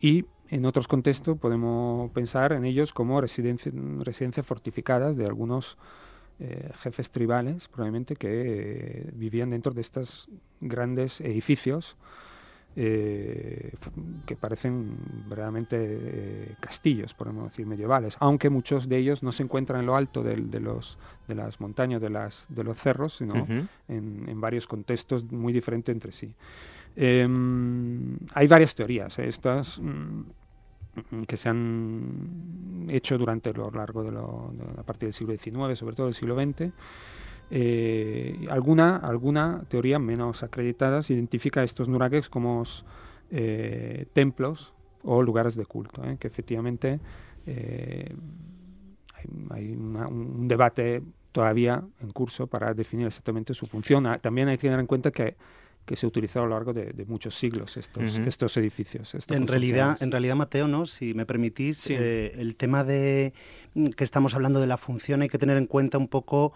Y en otros contextos podemos pensar en ellos como residencias fortificadas de algunos eh, jefes tribales, probablemente, que eh, vivían dentro de estos grandes edificios eh, que parecen verdaderamente eh, castillos, podemos decir, medievales, aunque muchos de ellos no se encuentran en lo alto de, de los, de las montañas, de, las, de los cerros, sino uh -huh. en, en, varios contextos muy diferentes entre sí. Eh, hay varias teorías, ¿eh? estas mm, que se han hecho durante lo largo de, lo, de, a partir del siglo XIX, sobre todo del siglo XX, eh, alguna, alguna teoría menos acreditada identifica estos nuragues como eh, templos o lugares de culto, ¿eh? que efectivamente eh, hay, hay una, un debate todavía en curso para definir exactamente su función. Ah, también hay que tener en cuenta que que se utilizó a lo largo de, de muchos siglos estos, uh -huh. estos edificios. En realidad, en realidad, Mateo, ¿no? si me permitís, sí. eh, el tema de mm, que estamos hablando de la función hay que tener en cuenta un poco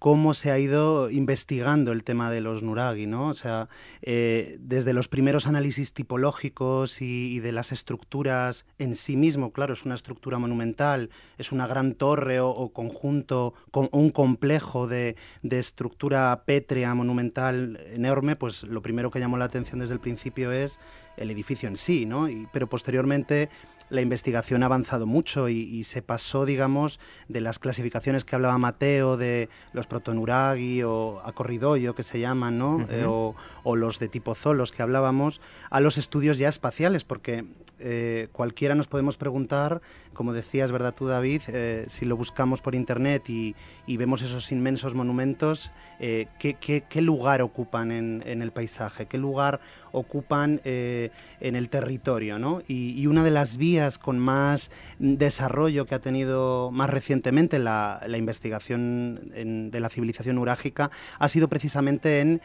cómo se ha ido investigando el tema de los nuragi, ¿no? O sea, eh, desde los primeros análisis tipológicos y, de las estructuras en sí mismo, claro, es una estructura monumental, es una gran torre o, conjunto, con, un complejo de, estructura pétrea monumental enorme, pues lo primero que llamó la atención desde el principio es el edificio en sí, ¿no? Pero posteriormente la investigación ha avanzado mucho y, y, se pasó, digamos, de las clasificaciones que hablaba Mateo, de los protonuragi o acorridoyo, que se llaman, ¿no? Uh -huh. eh, o, o, los de tipo zolos que hablábamos, a los estudios ya espaciales, porque eh, cualquiera nos podemos preguntar, como decías, ¿verdad tú, David? Eh, si lo buscamos por internet y, y vemos esos inmensos monumentos, eh, ¿qué, qué, qué, lugar ocupan en, en, el paisaje? ¿Qué lugar ocupan eh, en el territorio? ¿no? Y, y, una de las vías con más desarrollo que ha tenido más recientemente la, la investigación en, de la civilización urágica ha sido precisamente en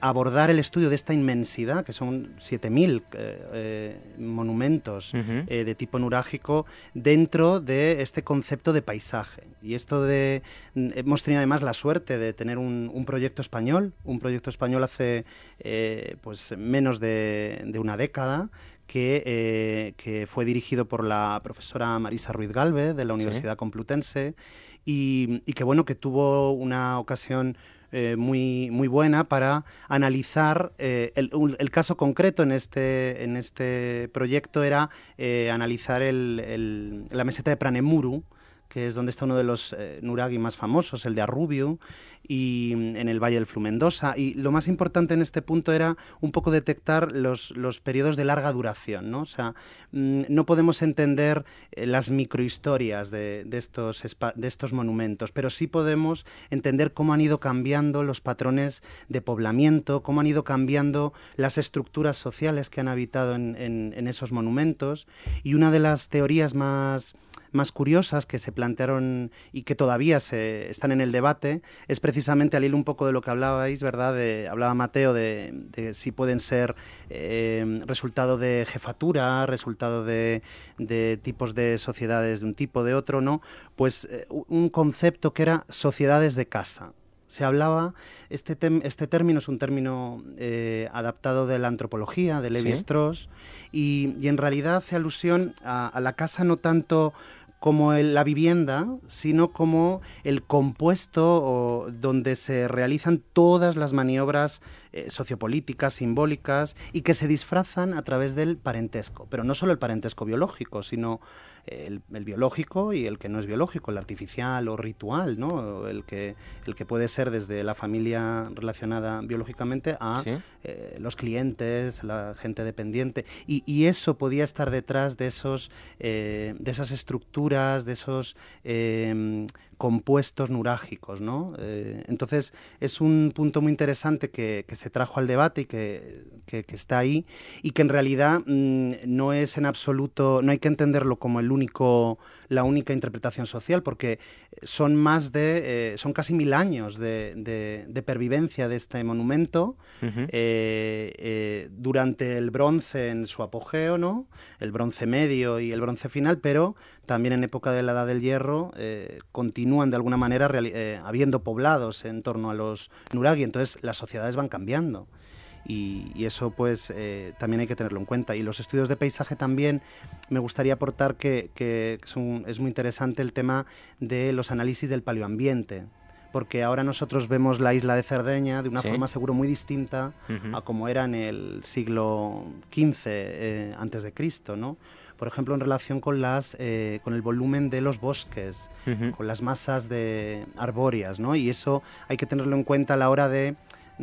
abordar el estudio de esta inmensidad, que son 7.000 monumentos uh -huh. de tipo nurágico dentro de este concepto de paisaje. Y esto de... Hemos tenido además la suerte de tener un, un proyecto español, un proyecto español hace eh, pues menos de, de, una década, que, eh, que, fue dirigido por la profesora Marisa Ruiz Galve de la Universidad ¿Sí? Complutense y, y, que bueno que tuvo una ocasión eh, muy, muy buena para analizar eh, el, caso concreto en este, en este proyecto era eh, analizar el, el, la meseta de Pranemuru, que es donde está uno de los eh, nuragi más famosos, el de Arrubio, y mm, en el Valle del Flumendosa. Y lo más importante en este punto era un poco detectar los, los periodos de larga duración, ¿no? O sea, mmm, no podemos entender eh, las microhistorias de, de, estos de estos monumentos, pero sí podemos entender cómo han ido cambiando los patrones de poblamiento, cómo han ido cambiando las estructuras sociales que han habitado en, en, en esos monumentos. Y una de las teorías más más curiosas que se plantearon y que todavía se están en el debate es precisamente al hilo un poco de lo que hablabais, ¿verdad? De, hablaba Mateo de, de, si pueden ser eh, resultado de jefatura, resultado de, de, tipos de sociedades de un tipo, de otro, ¿no? Pues eh, un concepto que era sociedades de casa se hablaba, este, este término es un término eh, adaptado de la antropología, de Levi ¿Sí? Strauss, y, y, en realidad hace alusión a, a, la casa no tanto como el, la vivienda, sino como el compuesto o, donde se realizan todas las maniobras sociopolíticas, simbólicas, y que se disfrazan a través del parentesco. Pero no solo el parentesco biológico, sino el, biológico y el que no es biológico, el artificial o ritual, ¿no? El que, el que puede ser desde la familia relacionada biológicamente a eh, los clientes, la gente dependiente. Y, eso podía estar detrás de, esos, eh, de esas estructuras, de esos em, compuestos nurágicos. ¿no? Eh, entonces, es un punto muy interesante que, se trajo al debate y que, está ahí y que en realidad mm, no es en absoluto, no hay que entenderlo como el único, la única interpretación social, porque son más de, eh, son casi mil años de, pervivencia de este monumento eh, durante el bronce en su apogeo, ¿no? el bronce medio y el bronce final, pero también en época de la Edad del Hierro eh, continúan de alguna manera eh, habiendo poblados en torno a los nuragi, entonces las sociedades van cambiando. Y, eso pues eh, también hay que tenerlo en cuenta. Y los estudios de paisaje también me gustaría aportar que, es muy interesante el tema de los análisis del paleoambiente, porque ahora nosotros vemos la isla de Cerdeña de una forma seguro muy distinta a como era en el siglo XV antes de Cristo, ¿no? por ejemplo, en relación con, las, eh, con el volumen de los bosques, con las masas de arbóreas, ¿no? Y eso hay que tenerlo en cuenta a la hora de,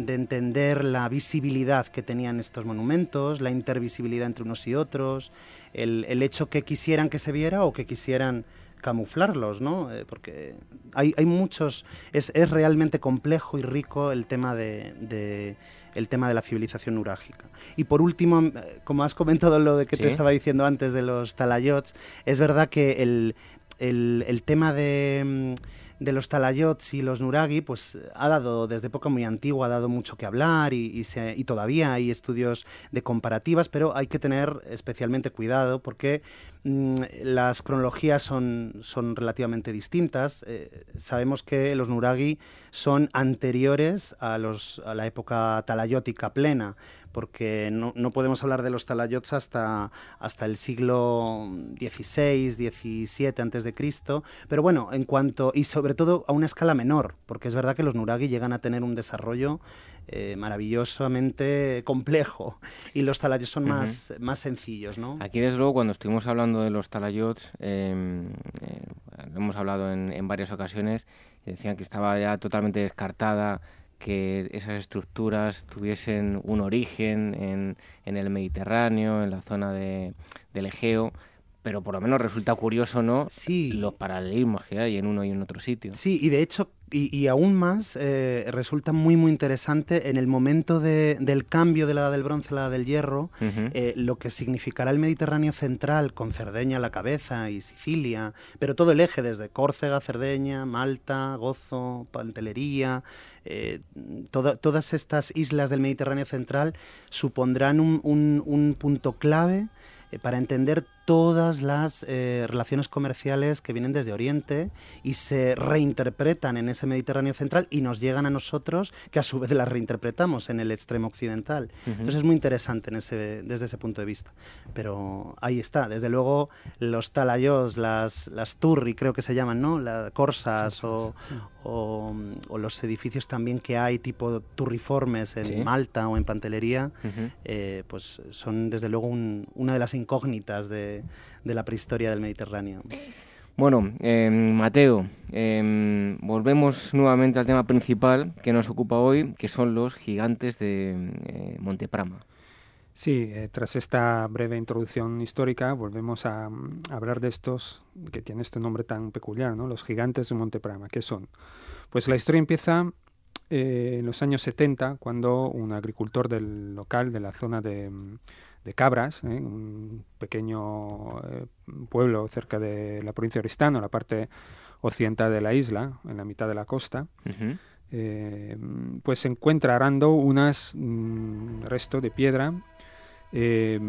entender la visibilidad que tenían estos monumentos, la intervisibilidad entre unos y otros, el, hecho que quisieran que se viera o que quisieran camuflarlos, ¿no? Eh, porque hay, muchos, es, realmente complejo y rico el tema de el tema de la civilización nurágica. Y por último, eh, como has comentado lo de que te estaba diciendo antes de los talayots, es verdad que el, el tema de mm, de los talayots y los nuragi, pues ha dado, desde época muy antigua, ha dado mucho que hablar y, y, todavía hay estudios de comparativas, pero hay que tener especialmente cuidado porque mm, las cronologías son, son relativamente distintas. Eh, sabemos que los nuragi son anteriores a, los, a la época talayótica plena, porque no, no, podemos hablar de los talayots hasta, hasta el siglo XVI, XVII antes de Cristo, pero bueno, en cuanto y sobre todo a una escala menor, porque es verdad que los nuragi llegan a tener un desarrollo eh, maravillosamente complejo y los talayots son más, más sencillos, ¿no? Aquí desde luego cuando estuvimos hablando de los talayots em, eh, hemos hablado en, en varias ocasiones decían que estaba ya totalmente descartada que esas estructuras tuviesen un origen en, en el Mediterráneo, en la zona de, del Egeo, pero por lo menos resulta curioso, ¿no? Sí. Los paralelismos que hay en uno y en otro sitio. Sí, y de hecho y, aún más eh, resulta muy muy interesante en el momento del cambio de la edad del bronce a la edad del hierro, eh, lo que significará el Mediterráneo central con Cerdeña a la cabeza y Sicilia, pero todo el eje desde Córcega, Cerdeña, Malta, Gozo, Pantelería, eh, todas estas islas del Mediterráneo central supondrán un, un punto clave para entender todas las eh, relaciones comerciales que vienen desde Oriente y se reinterpretan en ese Mediterráneo central y nos llegan a nosotros, que a su vez las reinterpretamos en el extremo occidental. Entonces es muy interesante en ese, desde ese punto de vista. Pero ahí está, desde luego los talayos, las, las turri creo que se llaman, ¿no? Las corsas o, o, los edificios también que hay tipo turriformes en Malta o en Pantelería, eh, pues son desde luego una de las incógnitas de, de, la prehistoria del Mediterráneo. Bueno, em, Mateo, em, volvemos nuevamente al tema principal que nos ocupa hoy, que son los gigantes de eh, Monteprama. Sí, eh, tras esta breve introducción histórica, volvemos a, hablar de estos que tienen este nombre tan peculiar, ¿no? Los gigantes de Monteprama. ¿Qué son? Pues la historia empieza eh, en los años 70, cuando un agricultor del local de la zona de de Cabras, ¿eh? un pequeño eh, pueblo cerca de la provincia de Oristano, la parte occidental de la isla, en la mitad de la costa, eh, pues se encuentra arando unas mm, restos de piedra que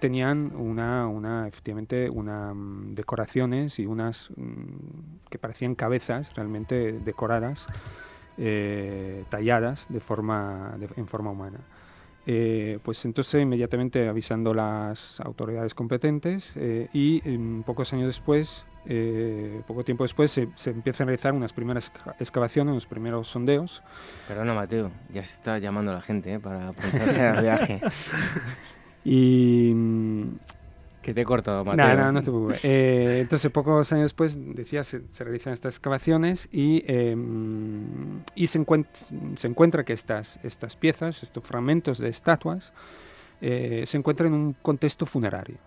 tenían una, una efectivamente una mm, decoraciones y unas mm, que parecían cabezas realmente decoradas talladas de forma en forma humana eh, pues entonces inmediatamente avisando las autoridades competentes eh, y pocos años después eh, poco tiempo después se, se, empiezan a realizar unas primeras excavaciones, unos primeros sondeos. Perdona, Mateo, ya se está llamando la gente para apuntarse al viaje. y... Que te he cortado, Mateo. No, no, no te preocupes. Eh, entonces, pocos años después, decía, se, se realizan estas excavaciones y, eh, y se, se, encuentra que estas, estas piezas, estos fragmentos de estatuas, eh, se encuentran en un contexto funerario.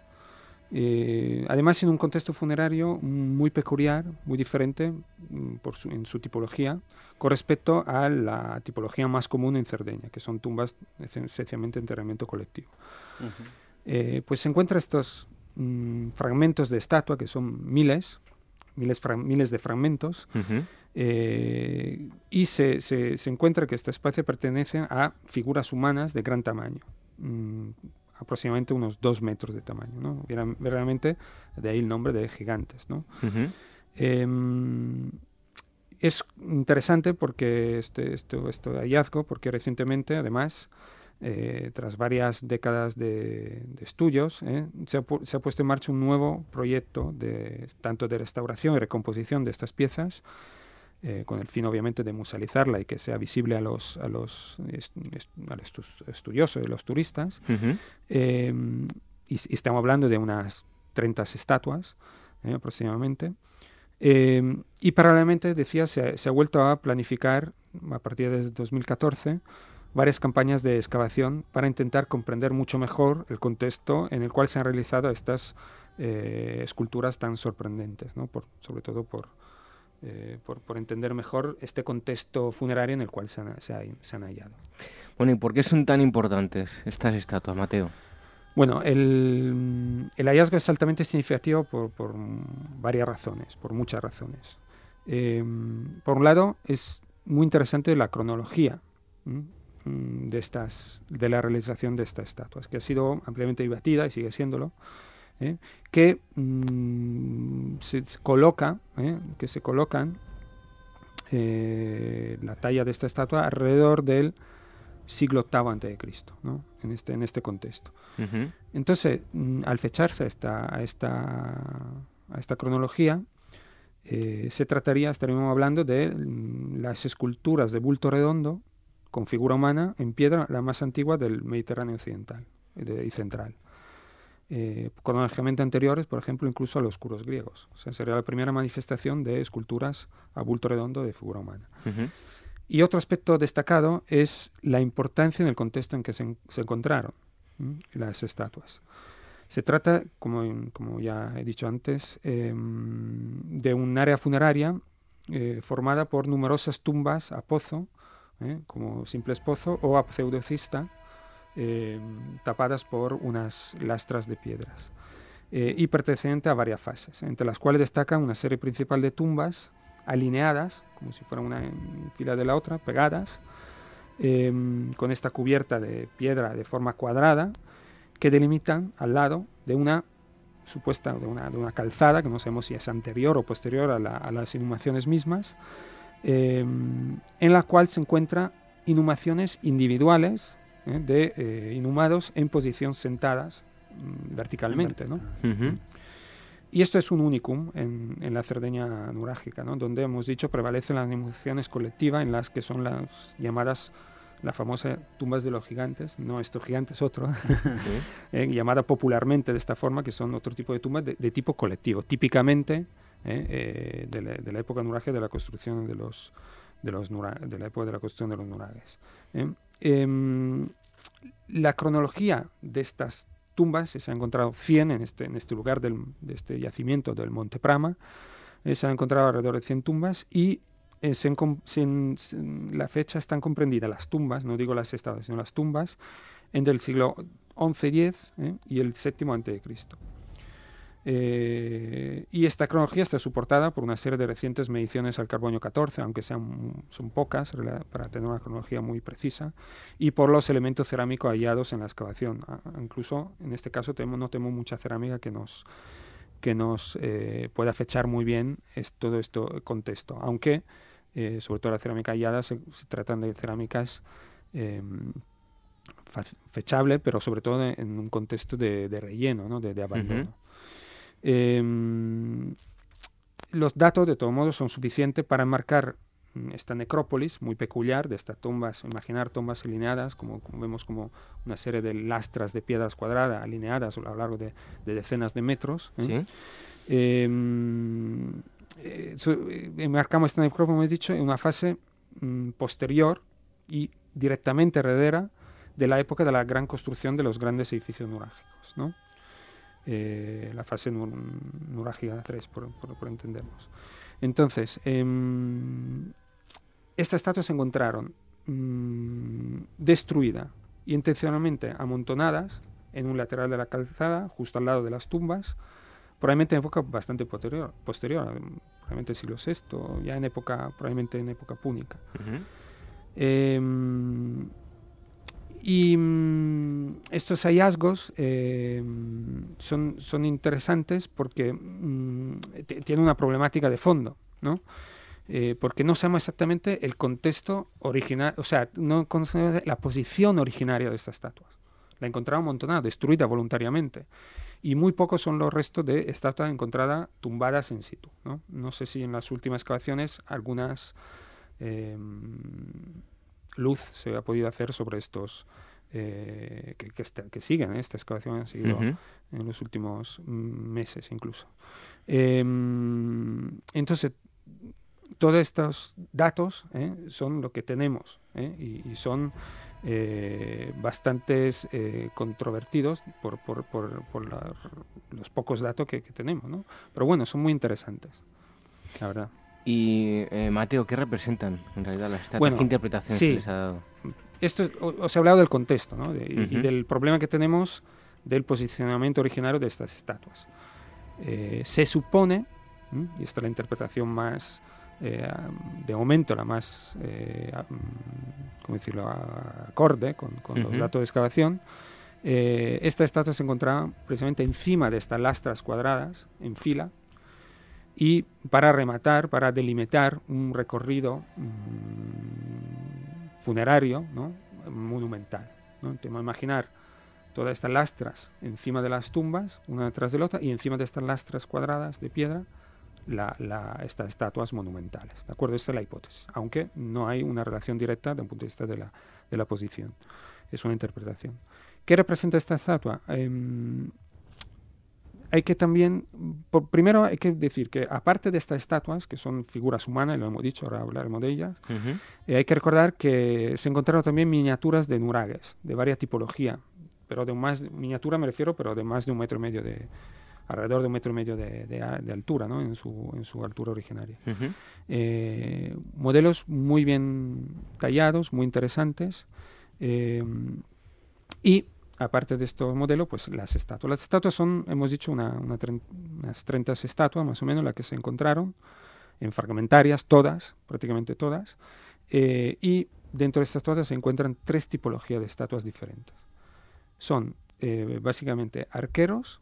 Eh, además, en un contexto funerario muy peculiar, muy diferente mm, por su, en su tipología con respecto a la tipología más común en Cerdeña, que son tumbas esencialmente de enterramiento colectivo. Uh -huh. Eh, pues se encuentran estos mm, fragmentos de estatua, que son miles, miles, miles de fragmentos, uh -huh. eh, y se, se, se, encuentra que esta especie pertenece a figuras humanas de gran tamaño. Mm, aproximadamente unos dos metros de tamaño, ¿no? Realmente, de ahí el nombre de gigantes, ¿no? Uh -huh. eh, es interesante porque este, este, este, hallazgo, porque recientemente, además, eh, tras varias décadas de, de estudios, eh, se, ha se, ha puesto en marcha un nuevo proyecto de, tanto de restauración y recomposición de estas piezas, eh, con el fin obviamente de musealizarla y que sea visible a los, a los, est est a los estudiosos y los turistas. Uh -huh. eh, y, y, estamos hablando de unas 30 estatuas eh, aproximadamente. Eh, y paralelamente, decía, se, se, ha vuelto a planificar a partir de 2014 varias campañas de excavación para intentar comprender mucho mejor el contexto en el cual se han realizado estas eh, esculturas tan sorprendentes, ¿no? por, sobre todo por, eh, por, por, entender mejor este contexto funerario en el cual se han, se, ha, se han, hallado. Bueno, ¿y por qué son tan importantes estas estatuas, Mateo? Bueno, el, el hallazgo es altamente significativo por, por, varias razones, por muchas razones. Eh, por un lado, es muy interesante la cronología de, estas, de la realización de estas estatuas, que ha sido ampliamente debatida y sigue siéndolo. ¿eh? que mmm, se, coloca, ¿eh? que se colocan eh, la talla de esta estatua alrededor del siglo VIII antes de Cristo, ¿no? en este en este contexto. Uh -huh. Entonces, mmm, al fecharse a esta a esta a esta cronología, se trataría, estaríamos hablando de mmm, las esculturas de bulto redondo con figura humana en piedra, la más antigua del Mediterráneo occidental y central eh, cronológicamente anteriores, por ejemplo, incluso a los curos griegos. O sea, sería la primera manifestación de esculturas a bulto redondo de figura humana. Uh -huh. Y otro aspecto destacado es la importancia en el contexto en que se, se encontraron ¿m? las estatuas. Se trata, como, como, ya he dicho antes, eh, de un área funeraria eh, formada por numerosas tumbas a pozo, ¿eh? como simples pozo, o a pseudocista, eh, tapadas por unas lastras de piedras eh, y perteneciente a varias fases, entre las cuales destacan una serie principal de tumbas alineadas, como si fuera una en fila de la otra, pegadas, eh, con esta cubierta de piedra de forma cuadrada, que delimitan al lado de una supuesta, de una, de una calzada, que no sabemos si es anterior o posterior a las inhumaciones mismas, en la cual se encuentran inhumaciones individuales ¿eh? de eh, inhumados en posición sentadas mm, verticalmente. ¿no? Uh -huh. Y esto es un unicum en, en la Cerdeña nurágica, ¿no? donde hemos dicho prevalecen las inhumaciones colectivas en las que son las llamadas la famosa tumbas de los gigantes, no estos gigantes, otro, eh, llamada popularmente de esta forma, que son otro tipo de tumbas de, de tipo colectivo, típicamente eh, de la, de, la, época nuragia de la construcción de los, de los de la época de la construcción de los nuragues. Eh, la cronología de estas tumbas, se han encontrado 100 en este, en este lugar del, de este yacimiento del Monte Prama, eh, se han encontrado alrededor de 100 tumbas y eh, se, se, se, la fecha están comprendidas las tumbas, no digo las estados, sino las tumbas, entre el siglo XI-X eh, y el séptimo antes de Cristo. Eh, y esta cronología está soportada por una serie de recientes mediciones al carbonio 14, aunque sean, son pocas para tener una cronología muy precisa, y por los elementos cerámicos hallados en la excavación. incluso en este caso no tenemos mucha cerámica que nos, que nos eh, pueda fechar muy bien es, todo este contexto, aunque eh, sobre todo la cerámica hallada se, se tratan de cerámicas em, fechable, pero sobre todo en un contexto de, de relleno, ¿no? de, de abandono. Uh -huh. Eh, los datos, de todos modos, son suficientes para marcar mm, esta necrópolis muy peculiar de estas tumbas, imaginar tumbas alineadas, como, vemos como una serie de lastras de piedras cuadradas alineadas a lo largo de, decenas de metros. ¿eh? Em, eh, eh, marcamos esta necrópolis, como he dicho, en una fase mm, posterior y directamente heredera de la época de la gran construcción de los grandes edificios nurágicos. ¿no? Eh, la fase nurágica 3, por, entendernos. Entonces, em, estas estatuas se encontraron mm, destruidas y intencionalmente amontonadas en un lateral de la calzada, justo al lado de las tumbas, probablemente en época bastante posterior, posterior probablemente siglo VI, ya en época, probablemente en época púnica. Y mm, estos hallazgos eh, son, interesantes porque mm, tienen una problemática de fondo, ¿no? Eh, porque no sabemos exactamente el contexto original, o sea, no conocemos la posición originaria de estas estatuas. La encontraron amontonada, destruida voluntariamente. Y muy pocos son los restos de estatuas encontradas tumbadas en situ. No, no sé si en las últimas excavaciones algunas eh, luz se ha podido hacer sobre estos eh, que, que, siguen, ¿eh? esta excavación ha seguido en los últimos meses incluso. Em, entonces, todos estos datos ¿eh? son lo que tenemos y, son bastantes controvertidos por, por, por, por los pocos datos que, tenemos, ¿no? Pero bueno, son muy interesantes, la verdad. Y eh, Mateo, ¿qué representan en realidad las estatuas? ¿Qué interpretación se les ha dado? Esto os he hablado del contexto ¿no? y, del problema que tenemos del posicionamiento originario de estas estatuas. Eh, se supone, y esta es la interpretación más, eh, de momento, la más, ¿cómo decirlo?, acorde con, los datos de excavación, esta estatua se encontraba precisamente encima de estas lastras cuadradas, en fila, y para rematar, para delimitar un recorrido mm, funerario ¿no? monumental. ¿no? Te imaginar todas estas lastras encima de las tumbas, una detrás de la otra, y encima de estas lastras cuadradas de piedra, la, estas estatuas monumentales. ¿De acuerdo? Esta es la hipótesis, aunque no hay una relación directa desde un punto de vista de la, de la posición. Es una interpretación. ¿Qué representa esta estatua? Em, hay que también, primero hay que decir que aparte de estas estatuas, que son figuras humanas, lo hemos dicho, ahora hablaremos de ellas, eh, hay que recordar que se encontraron también miniaturas de nuragues, de varias tipologías, pero de más, miniatura me refiero, pero de más de un metro y medio de, alrededor de un metro y medio de, altura, ¿no? en, su, en su altura originaria. Eh, modelos muy bien tallados, muy interesantes, eh, y aparte de estos modelos, pues las estatuas. Las estatuas son, hemos dicho, una, unas 30 estatuas más o menos las que se encontraron en fragmentarias, todas, prácticamente todas. Eh, y dentro de estas estatuas se encuentran tres tipologías de estatuas diferentes. Son eh, básicamente arqueros,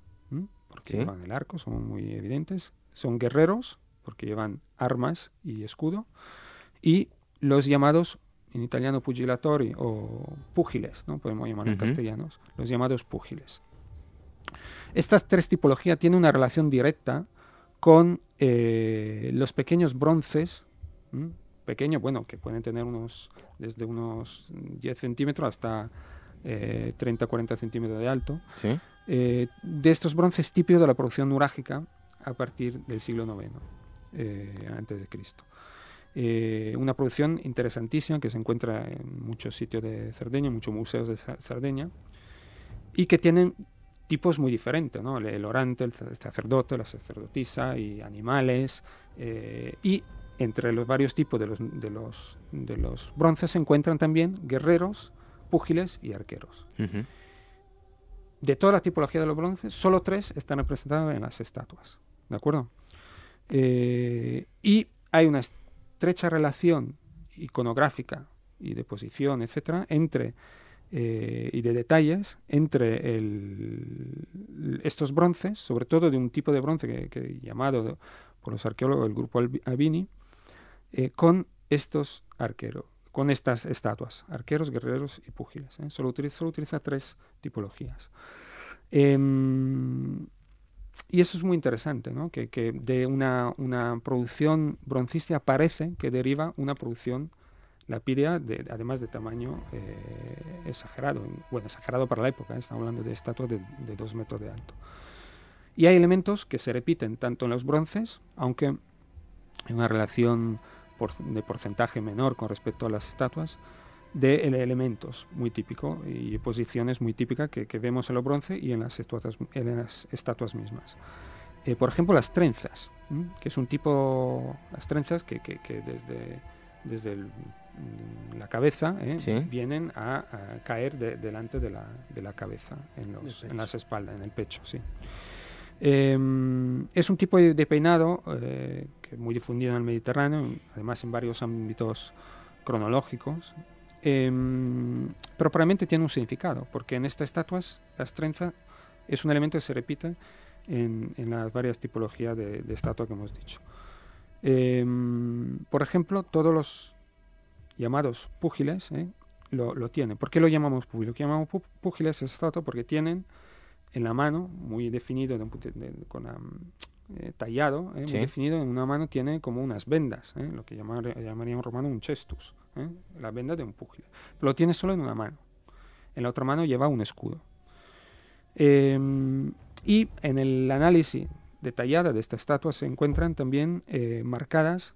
porque llevan el arco, son muy evidentes. Son guerreros, porque llevan armas y escudo. Y los llamados en italiano pugilatori o púgiles, ¿no? podemos llamarlo en castellanos, los llamados púgiles. Estas tres tipologías tienen una relación directa con eh, los pequeños bronces, pequeños, bueno, que pueden tener unos desde unos 10 centímetros hasta 30-40 eh, centímetros de alto, eh, de estos bronces típicos de la producción nurágica a partir del siglo IX antes de Cristo. Eh, una producción interesantísima que se encuentra en muchos sitios de Cerdeña, muchos museos de Cerdeña, y que tienen tipos muy diferentes, ¿no? el, orante, el sacerdote, la sacerdotisa y animales, eh, y entre los varios tipos de los, de, los, de los bronces se encuentran también guerreros, púgiles y arqueros. De toda la tipología de los bronces, solo tres están representados en las estatuas. ¿De acuerdo? Eh, y hay una estrecha relación iconográfica y de posición, etcétera, entre eh, y de detalles entre estos bronces, sobre todo de un tipo de bronce que, llamado por los arqueólogos el grupo Albini, eh, con estos arqueros, con estas estatuas, arqueros, guerreros y púgiles. ¿eh? Solo, utiliza, solo, utiliza, tres tipologías. Y eso es muy interesante, ¿no? que, que de una, una, producción broncística parece que deriva una producción lapidea, de, además de tamaño eh, exagerado, bueno, exagerado para la época, ¿eh? estamos hablando de estatuas de, de, dos metros de alto. Y hay elementos que se repiten tanto en los bronces, aunque en una relación por, de porcentaje menor con respecto a las estatuas, de elementos muy típicos y posiciones muy típicas que, que, vemos en los bronce y en las estatuas, en las estatuas mismas. Eh, por ejemplo, las trenzas, ¿m? que es un tipo, las trenzas que, que, que desde, desde el, mm, la cabeza ¿eh? Sí. vienen a, a caer de- delante de la, de la cabeza, en, los, en las espaldas, en el pecho, sí. Eh, es un tipo de, de peinado eh, que es muy difundido en el Mediterráneo, además en varios ámbitos cronológicos, eh, pero probablemente tiene un significado, porque en estas estatuas las trenzas es un elemento que se repite en, en las varias tipologías de, de estatua que hemos dicho. Eh, por ejemplo, todos los llamados púgiles ¿eh? lo, lo tienen. ¿Por qué lo llamamos púgiles? Lo que llamamos pú- púgiles es estatua porque tienen en la mano, muy definido, de de- con la, eh, tallado, ¿eh? Sí. muy definido, en una mano tiene como unas vendas, ¿eh? lo que llamar, llamaría en romano un cestus, ¿eh? la venda de un púgil. Pero lo tiene solo en una mano. En la otra mano lleva un escudo. Eh, y en el análisis detallado de esta estatua se encuentran también eh, marcadas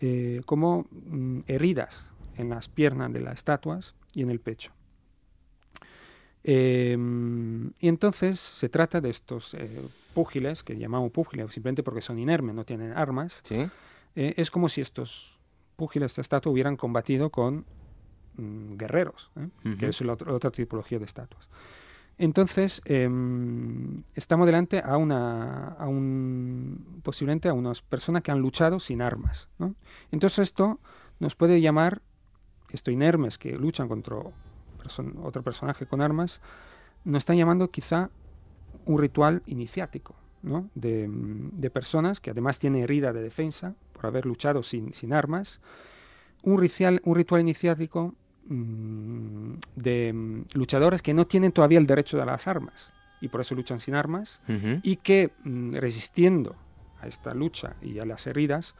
eh, como mm, heridas en las piernas de las estatuas y en el pecho. Eh, y entonces se trata de estos eh, púgiles, que llamamos púgiles simplemente porque son inermes, no tienen armas. Sí. Eh, es como si estos púgiles, esta estatua, hubieran combatido con mm, guerreros, ¿eh? Que es la otra, otra tipología de estatuas. Entonces, em, estamos delante a una, a un, posiblemente a unas personas que han luchado sin armas. ¿no? Entonces esto nos puede llamar, estos inermes que luchan contra otro personaje con armas, nos están llamando quizá un ritual iniciático, ¿no? de, mm, de personas que además tienen herida de defensa por haber luchado sin, sin armas, un ritual, un ritual iniciático mm, de mm, luchadores que no tienen todavía el derecho a las armas y por eso luchan sin armas y que resistiendo a esta lucha y a las heridas,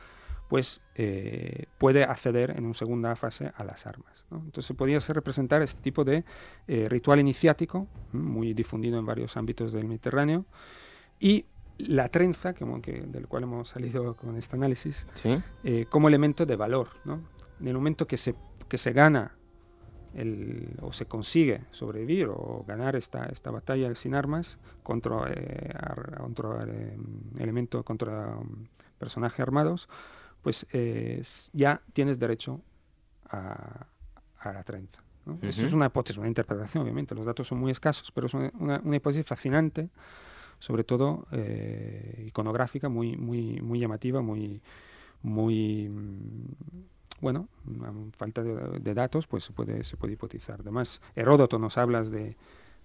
pues eh, puede acceder en una segunda fase a las armas. ¿no? Entonces podría ser representar este tipo de eh, ritual iniciático, muy difundido en varios ámbitos del Mediterráneo, y la trenza, como que, del cual hemos salido con este análisis, Sí. eh, como elemento de valor. ¿no? En el momento que se, que se gana el, o se consigue sobrevivir o ganar esta, esta batalla sin armas contra, eh, ar- contra eh, elementos, contra um, personajes armados, pues eh, ya tienes derecho a, a la trenza. ¿no? Eso es una hipótesis, una interpretación, obviamente. Los datos son muy escasos, pero es una- una hipótesis fascinante, sobre todo eh, iconográfica, muy, muy, muy llamativa, muy, muy mm, bueno, a falta de, de datos, pues se puede, se puede hipotizar. Además, Heródoto nos habla de,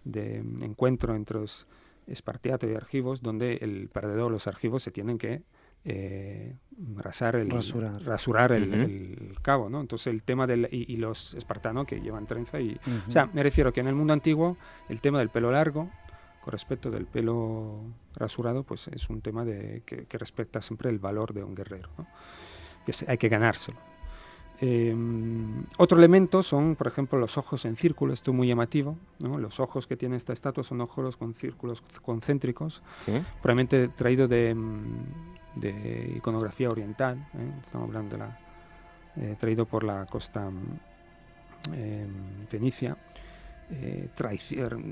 de encuentro entre los espartiatos y argivos, donde el perdedor, los argivos, se tienen que eh, rasar el, Rasurar. rasurar el, cabo, ¿no? Entonces el tema del y, y los espartanos que llevan trenza y, o sea, me refiero que en el mundo antiguo el tema del pelo largo con respecto del pelo rasurado, pues es un tema de, que, que respecta siempre el valor de un guerrero, ¿no? Hay que ganárselo. Eh, otro elemento son, por ejemplo, los ojos en círculo, esto es muy llamativo, ¿no? Los ojos que tiene esta estatua son ojos con círculos concéntricos, Sí. probablemente traído de, de iconografía oriental, ¿eh? estamos hablando de la, eh, traído por la costa eh, fenicia, eh,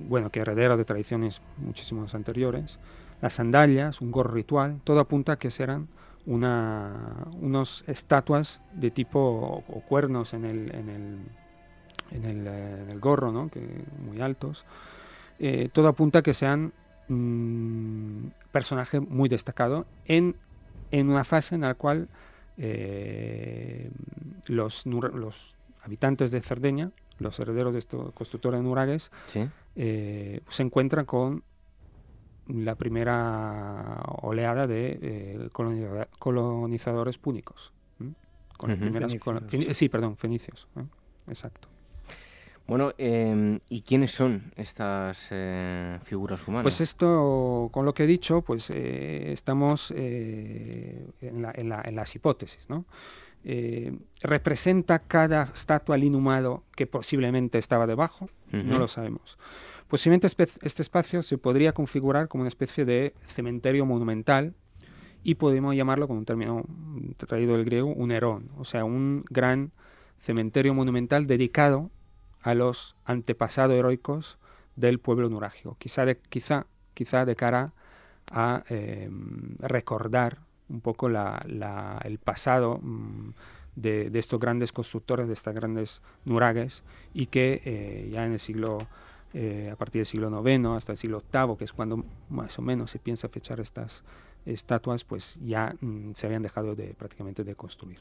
bueno, que heredero de tradiciones muchísimos anteriores, las sandalias, un gorro ritual, todo apunta a que serán una, unos estatuas de tipo o, cuernos en el, en el, en el, gorro, ¿no? que, muy altos. Eh, todo apunta a que sean mm, personaje muy destacado en, en una fase en la cual eh, los, los habitantes de Cerdeña, los herederos de estos constructores de nuragues, Sí. eh, se encuentran con la primera oleada de eh, coloniza- colonizadores púnicos. Con las Ujú. primeras sí, perdón, fenicios. ¿eh? Exacto. Bueno, em, ¿y quiénes son estas eh, figuras humanas? Pues esto, con lo que he dicho, pues eh, estamos eh, en, la, en, la, en, las hipótesis, ¿no? ¿Representa cada estatua al inhumado que posiblemente estaba debajo? No lo sabemos. Posiblemente este espacio se podría configurar como una especie de cementerio monumental y podemos llamarlo con un término traído del griego, un herón, o sea, un gran cementerio monumental dedicado a los antepasados heroicos del pueblo nuragio, quizá de, quizá, quizá de cara a em, recordar un poco el pasado mm, de, estos grandes constructores, de estas grandes nuragues, y que eh, ya en el siglo, eh, a partir del siglo IX hasta el siglo VIII, que es cuando más o menos se piensa fechar estas estatuas, pues ya mm, se habían dejado de prácticamente de construir.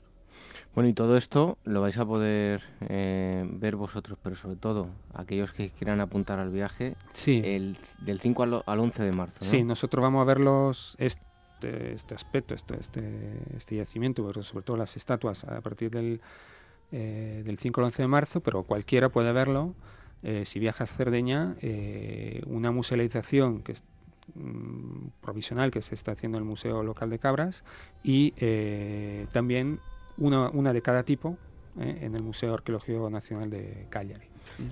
Bueno, y todo esto lo vais a poder eh, ver vosotros, pero sobre todo aquellos que quieran apuntar al viaje sí. el, del 5 al, al 11 de marzo. Sí, nosotros vamos a verlos este, este aspecto, este, este, este yacimiento, pero sobre todo las estatuas a partir del, eh, del 5 al 11 de marzo, pero cualquiera puede verlo. Eh, si viajas a Cerdeña, una musealización que es mm, provisional que se está haciendo en el Museo Local de Cabras y también una, una de cada tipo eh, en el Museo Arqueológico Nacional de Cagliari.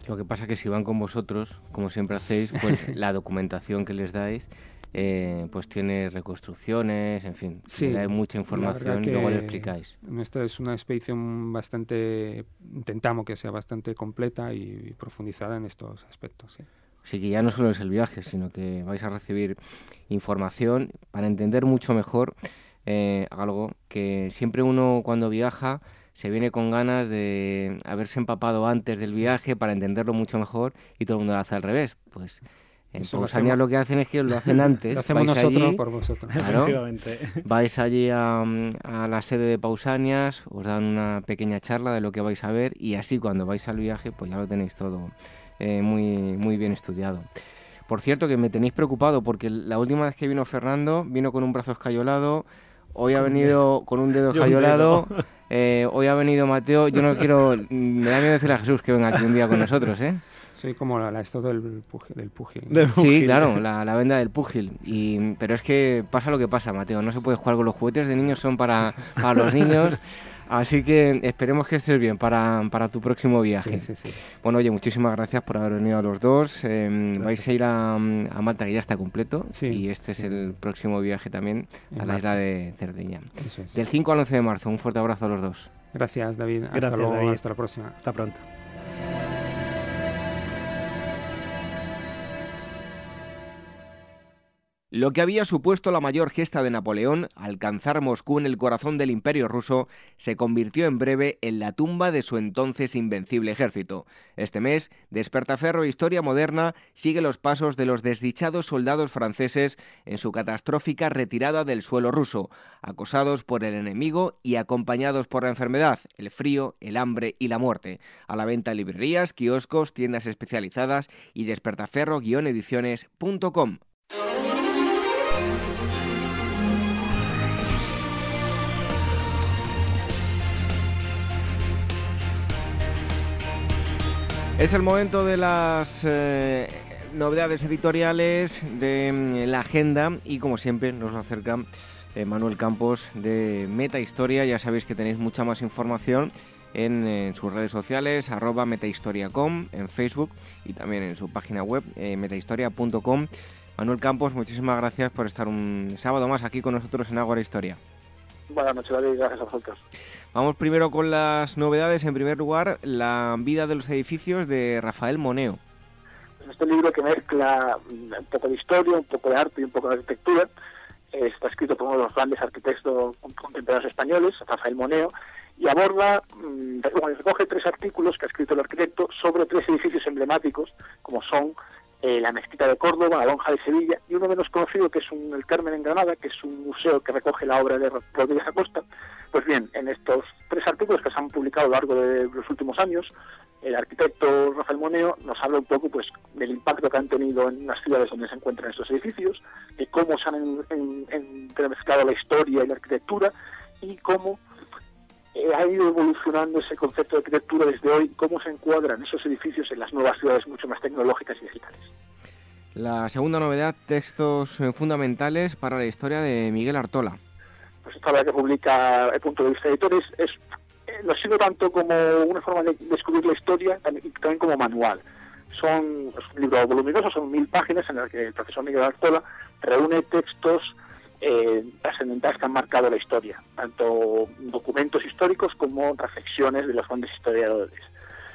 Lo que pasa es que si van con vosotros, como siempre hacéis, pues la documentación que les dais eh, pues tiene reconstrucciones, en fin, sí, hay mucha información y luego le explicáis. Esta es una expedición bastante, intentamos que sea bastante completa y, profundizada en estos aspectos. Sí. Así que ya no solo es el viaje, sino que vais a recibir información para entender mucho mejor eh, algo que siempre uno cuando viaja se viene con ganas de haberse empapado antes del viaje para entenderlo mucho mejor y todo el mundo lo hace al revés. Pues en Pausanias lo que hacen es que lo hacen antes. lo hacemos nosotros por vosotros. vais allí a, la sede de Pausanias, os dan una pequeña charla de lo que vais a ver y así cuando vais al viaje pues ya lo tenéis todo eh, muy, muy bien estudiado. Por cierto que me tenéis preocupado porque la última vez que vino Fernando vino con un brazo escayolado, hoy ha venido con un dedo escayolado, eh, hoy ha venido Mateo, yo no quiero, me da miedo decir a Jesús que venga aquí un día con nosotros, ¿eh? Soy como la, esto del, pugil, del pugil. Sí, claro, la, la, venda del pugil. Y, pero es que pasa lo que pasa, Mateo. No se puede jugar con los juguetes de niños, son para, para los niños. Así que esperemos que estés bien para, para tu próximo viaje. Sí, sí, sí. Bueno, oye, muchísimas gracias por haber venido a los dos. Em, vais a ir a, a, Malta, que ya está completo. y este es el próximo viaje también a la isla de Cerdeña. Del 5 al 11 de marzo. Un fuerte abrazo a los dos. Gracias, David. Hasta luego. Hasta la próxima. Hasta pronto. Lo que había supuesto la mayor gesta de Napoleón, alcanzar Moscú en el corazón del imperio ruso, se convirtió en breve en la tumba de su entonces invencible ejército. Este mes, Despertaferro Historia Moderna sigue los pasos de los desdichados soldados franceses en su catastrófica retirada del suelo ruso, acosados por el enemigo y acompañados por la enfermedad, el frío, el hambre y la muerte. A la venta en librerías, kioscos, tiendas especializadas y despertaferro-ediciones.com. Es el momento de las eh, novedades editoriales de mm, la agenda y como siempre nos acerca eh, Manuel Campos de Meta Historia. Ya sabéis que tenéis mucha más información en, sus redes sociales, arroba metahistoria.com, en Facebook y también en su página web, eh, metahistoria.com. Manuel Campos, muchísimas gracias por estar un sábado más aquí con nosotros en Ágora Historia. Buenas noches, David. Gracias a vosotros. Vamos primero con las novedades. En primer lugar, la vida de los edificios de Rafael Moneo. Este libro que mezcla un poco de historia, un poco de arte y un poco de arquitectura. Está escrito por uno de los grandes arquitectos contemporáneos españoles, Rafael Moneo, y aborda, mm, recoge tres artículos que ha escrito el arquitecto sobre tres edificios emblemáticos, como son eh, la Mezquita de Córdoba, la Lonja de Sevilla y uno menos conocido que es un, el Carmen en Granada, que es un museo que recoge la obra de Rodríguez Acosta. Pues bien, en estos tres artículos que se han publicado a lo largo de los últimos años, el arquitecto Rafael Moneo nos habla un poco pues del impacto que han tenido en las ciudades donde se encuentran estos edificios, de cómo se han entremezclado la historia y la arquitectura y cómo eh, ha ido evolucionando ese concepto de arquitectura desde hoy, cómo se encuadran esos edificios en las nuevas ciudades mucho más tecnológicas y digitales. La segunda novedad, textos eh, fundamentales para la historia de Miguel Artola. Pues esta obra que publica el punto de vista de editores es, eh, no sirve tanto como una forma de descubrir la historia y también como manual. Son es un libro voluminoso, son mil páginas en el que el profesor Miguel Artola reúne textos eh, trascendentales que han marcado la historia, tanto documentos históricos como reflexiones de los grandes historiadores.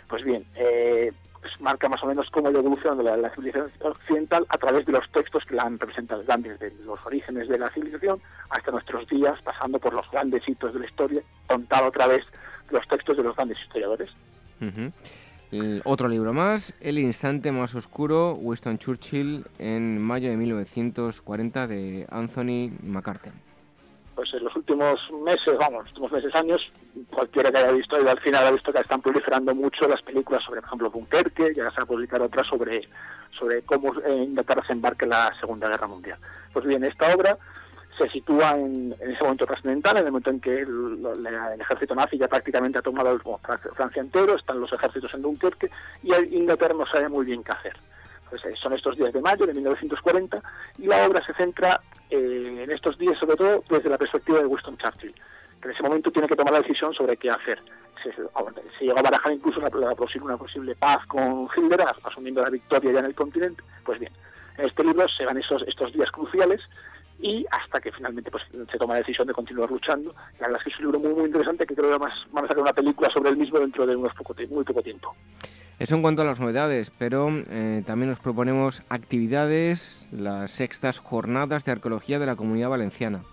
Pues bien, eh, pues marca más o menos cómo la evolución de la, civilización occidental a través de los textos que la han representado, desde los orígenes de la civilización hasta nuestros días, pasando por los grandes hitos de la historia, contado a través de los textos de los grandes historiadores otro libro más, El instante más oscuro, Winston Churchill, en mayo de 1940, de Anthony McCarthy. Pues en los últimos meses, vamos, los últimos meses, años, cualquiera que haya visto, y al final ha visto que están proliferando mucho las películas sobre, por ejemplo, Dunkerque, ya se ha publicado otra sobre, sobre cómo Inglaterra se embarca en la Segunda Guerra Mundial. Pues bien, esta obra se sitúa en, ese momento trascendental, en el momento en que el, ejército nazi ya prácticamente ha tomado Francia entero, están los ejércitos en Dunkerque y Inglaterra no sabe muy bien qué hacer. Pues, eh, son estos días de mayo de 1940 y la obra se centra eh, en estos días sobre todo desde la perspectiva de Winston Churchill, que en ese momento tiene que tomar la decisión sobre qué hacer. Se, se llega a barajar incluso una, una posible paz con Hitler, asumiendo la victoria ya en el continente. Pues bien, en este libro se van esos, estos días cruciales y hasta que finalmente pues, se toma la decisión de continuar luchando. La verdad es que es un libro muy, muy interesante que creo que además van a sacar una película sobre el mismo dentro de unos poco, muy poco tiempo. Eso en cuanto a las novedades, pero eh, también nos proponemos actividades, las sextas jornadas de arqueología de la Comunidad Valenciana.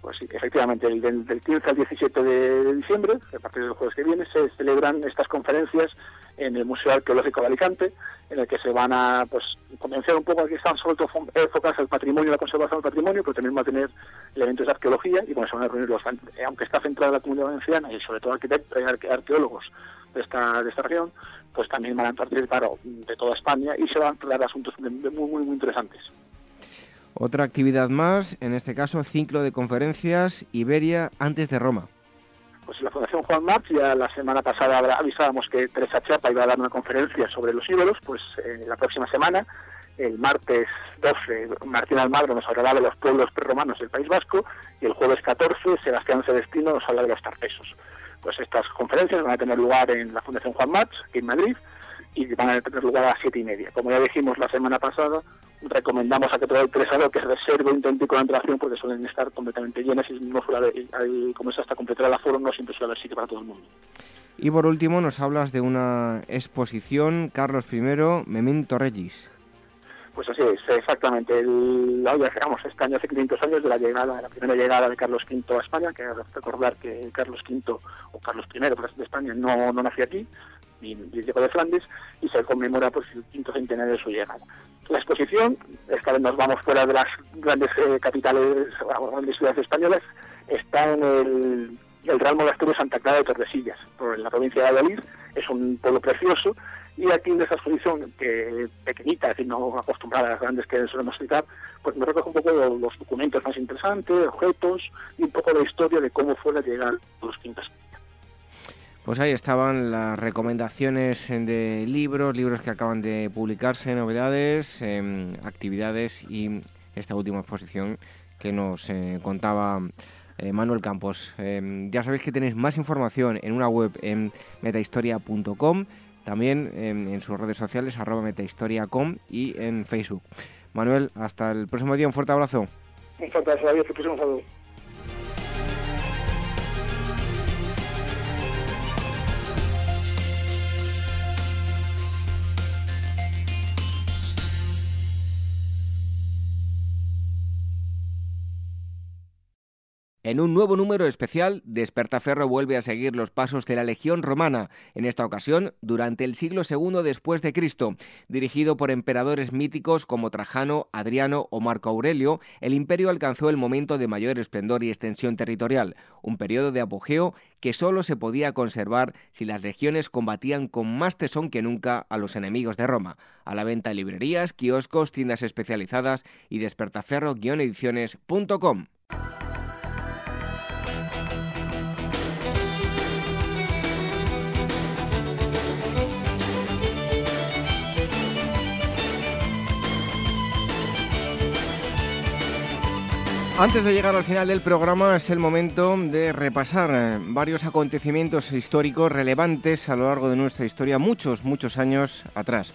Pues sí, efectivamente, el del, 15 al 17 de, diciembre, a partir del jueves que viene, se celebran estas conferencias en el Museo Arqueológico de Alicante, en el que se van a pues convencer un poco que están sobre todo enfocadas al patrimonio, la conservación del patrimonio, pero también va a tener elementos de arqueología y bueno, se van a reunir los, eh, aunque está centrada la comunidad valenciana y sobre todo eh, arqueólogos de esta, de esta región, pues también van a participar de toda España y se van a tratar asuntos muy, muy, muy interesantes. Otra actividad más, en este caso ciclo de conferencias Iberia antes de Roma. Pues la Fundación Juan March ya la semana pasada avisábamos que Teresa Chapa iba a dar una conferencia sobre los ídolos, pues eh, la próxima semana, el martes 12, Martín Almagro nos hablará de los pueblos prerromanos del País Vasco y el jueves 14, Sebastián Celestino nos habla de los tarpesos. Pues estas conferencias van a tener lugar en la Fundación Juan March, aquí en Madrid, y van a tener lugar a las siete y media. Como ya dijimos la semana pasada, recomendamos a que todo el interesado que reserve un con antelación porque suelen estar completamente llenas y no suele haber, como es hasta completar el aforo, no siempre suele haber sitio para todo el mundo. Y por último nos hablas de una exposición, Carlos I, Memento Regis. Pues así es, exactamente. El, hoy digamos, este año hace 500 años de la llegada, la primera llegada de Carlos V a España, que recordar que Carlos V o Carlos I de España no, no nació aquí, llegó de Flandes, y se conmemora pues, el quinto centenario de su llegada. La exposición, esta vez nos vamos fuera de las grandes eh, capitales, grandes ciudades españolas, está en el, el Real Monasterio Santa Clara de Tordesillas, en la provincia de Valladolid. Es un pueblo precioso y aquí en esa exposición, que pequeñita, es decir, no acostumbrada a las grandes que solemos citar, pues me recoge un poco los, documentos más interesantes, objetos y un poco la historia de cómo fue la llegada de los quintas. Pues ahí estaban las recomendaciones de libros, libros que acaban de publicarse, novedades, em, actividades y esta última exposición que nos eh, contaba eh, Manuel Campos. Em, ya sabéis que tenéis más información en una web en metahistoria.com, también em, en sus redes sociales arroba metahistoria.com y en Facebook. Manuel, hasta el próximo día, un fuerte abrazo. Un fuerte abrazo, adiós, En un nuevo número especial, Despertaferro vuelve a seguir los pasos de la Legión Romana, en esta ocasión durante el siglo II después de Cristo. Dirigido por emperadores míticos como Trajano, Adriano o Marco Aurelio, el imperio alcanzó el momento de mayor esplendor y extensión territorial, un periodo de apogeo que solo se podía conservar si las legiones combatían con más tesón que nunca a los enemigos de Roma. A la venta librerías, kioscos, tiendas especializadas y despertaferro-ediciones.com. Antes de llegar al final del programa es el momento de repasar eh, varios acontecimientos históricos relevantes a lo largo de nuestra historia, muchos, muchos años atrás.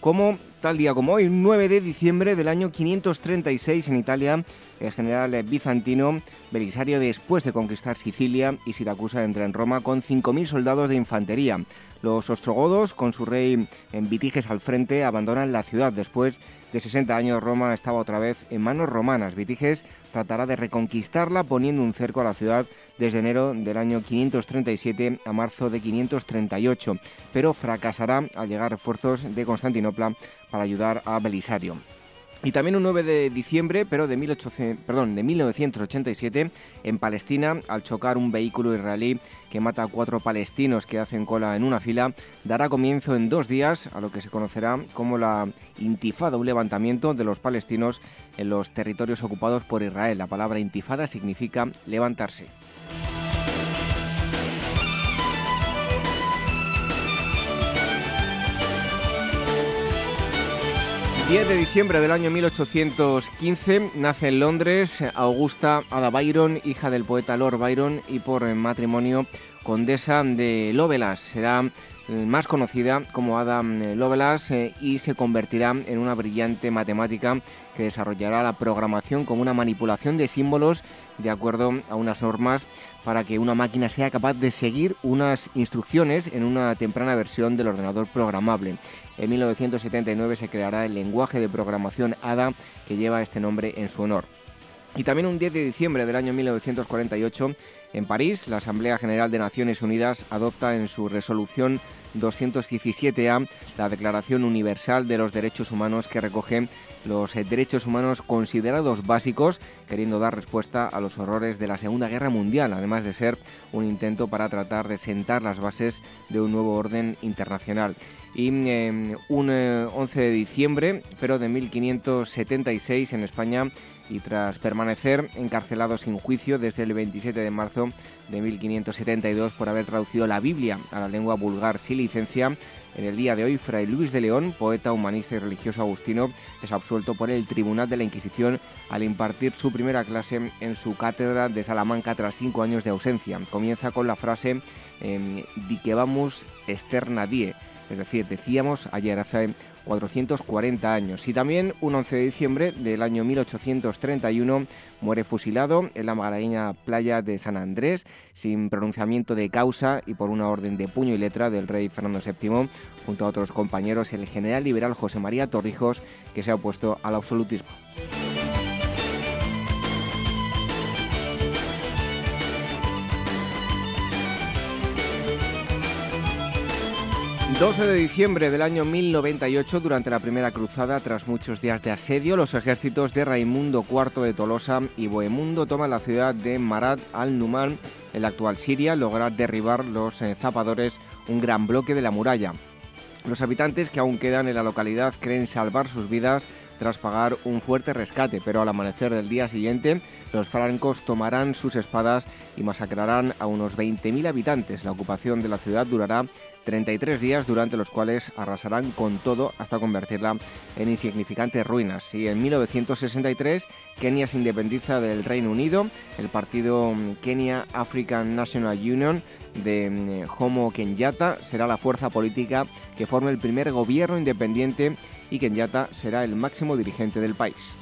Como tal día como hoy, 9 de diciembre del año 536 en Italia, el general bizantino Belisario, después de conquistar Sicilia y Siracusa, entra en Roma con 5.000 soldados de infantería. Los ostrogodos, con su rey en Vitiges al frente, abandonan la ciudad. Después de 60 años, Roma estaba otra vez en manos romanas. Vitiges tratará de reconquistarla poniendo un cerco a la ciudad desde enero del año 537 a marzo de 538, pero fracasará al llegar refuerzos de Constantinopla para ayudar a Belisario. Y también un 9 de diciembre, pero de, 1800, perdón, de 1987, en Palestina, al chocar un vehículo israelí que mata a cuatro palestinos que hacen cola en una fila, dará comienzo en dos días a lo que se conocerá como la intifada, un levantamiento de los palestinos en los territorios ocupados por Israel. La palabra intifada significa levantarse. 10 de diciembre del año 1815 nace en Londres Augusta Ada Byron, hija del poeta Lord Byron y por matrimonio condesa de Lovelace. Será eh, más conocida como Ada eh, Lovelace eh, y se convertirá en una brillante matemática que desarrollará la programación como una manipulación de símbolos de acuerdo a unas normas para que una máquina sea capaz de seguir unas instrucciones en una temprana versión del ordenador programable. En 1979 se creará el lenguaje de programación ADA que lleva este nombre en su honor. Y también un 10 de diciembre del año 1948, en París, la Asamblea General de Naciones Unidas adopta en su resolución 217A la Declaración Universal de los Derechos Humanos que recoge los eh, derechos humanos considerados básicos, queriendo dar respuesta a los horrores de la Segunda Guerra Mundial, además de ser un intento para tratar de sentar las bases de un nuevo orden internacional. Y em, un 11 eh, de diciembre, pero de 1576 en España, y tras permanecer encarcelado sin juicio desde el 27 de marzo de 1572 por haber traducido la Biblia a la lengua vulgar sin licencia, en el día de hoy, Fray Luis de León, poeta, humanista y religioso agustino, es absuelto por el Tribunal de la Inquisición al impartir su primera clase en su cátedra de Salamanca tras cinco años de ausencia. Comienza con la frase eh, Di que vamos externa die, es decir, decíamos ayer hace 440 años. Y también un 11 de diciembre del año 1831 muere fusilado en la malagueña playa de San Andrés sin pronunciamiento de causa y por una orden de puño y letra del rey Fernando VII junto a otros compañeros el general liberal José María Torrijos que se ha opuesto al absolutismo. 12 de diciembre del año 1098, durante la primera cruzada, tras muchos días de asedio, los ejércitos de Raimundo IV de Tolosa y Bohemundo toman la ciudad de Marat al-Numan, en la actual Siria, lograr derribar los eh, zapadores un gran bloque de la muralla. Los habitantes que aún quedan en la localidad creen salvar sus vidas tras pagar un fuerte rescate, pero al amanecer del día siguiente los francos tomarán sus espadas y masacrarán a unos 20.000 habitantes. La ocupación de la ciudad durará 33 días durante los cuales arrasarán con todo hasta convertirla en insignificantes ruinas. Y en 1963 Kenia se independiza del Reino Unido, el partido Kenya African National Union de mm, Homo Kenyatta será la fuerza política que forme el primer gobierno independiente y Kenyatta será el máximo dirigente del país.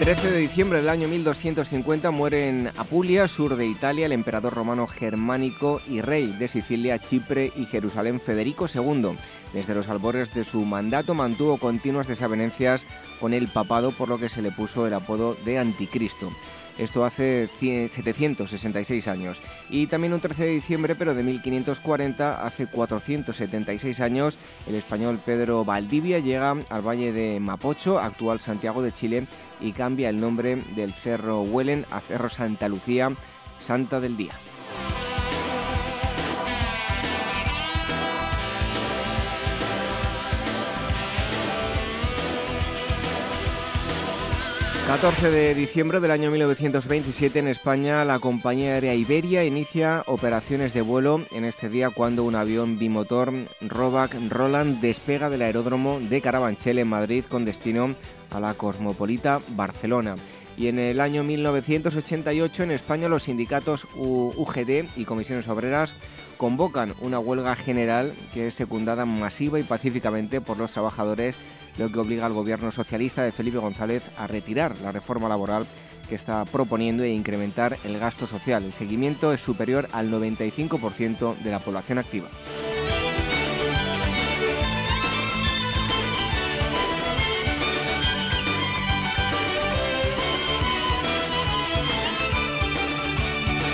13 de diciembre del año 1250 muere en Apulia, sur de Italia, el emperador romano germánico y rey de Sicilia, Chipre y Jerusalén Federico II. Desde los albores de su mandato mantuvo continuas desavenencias con el papado, por lo que se le puso el apodo de Anticristo. Esto hace 766 años. Y también un 13 de diciembre, pero de 1540, hace 476 años, el español Pedro Valdivia llega al valle de Mapocho, actual Santiago de Chile, y cambia el nombre del Cerro Huelen a Cerro Santa Lucía, Santa del Día. 14 de diciembre del año 1927 en España, la compañía aérea Iberia inicia operaciones de vuelo en este día cuando un avión bimotor Robac Roland despega del aeródromo de Carabanchel en Madrid con destino a la cosmopolita Barcelona. Y en el año 1988 en España los sindicatos UGD y comisiones obreras convocan una huelga general que es secundada masiva y pacíficamente por los trabajadores lo que obliga al gobierno socialista de Felipe González a retirar la reforma laboral que está proponiendo e incrementar el gasto social. El seguimiento es superior al 95% de la población activa.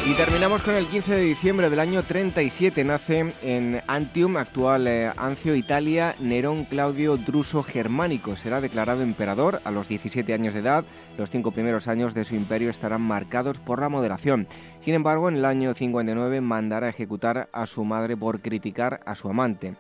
Y terminamos con el 15 de diciembre del año 37. Nace en Antium, actual eh, Ancio, Italia, Nerón Claudio Druso Germánico. Será declarado emperador a los 17 años de edad. Los cinco primeros años de su imperio estarán marcados por la moderación. Sin embargo, en el año 59 mandará ejecutar a su madre por criticar a su amante.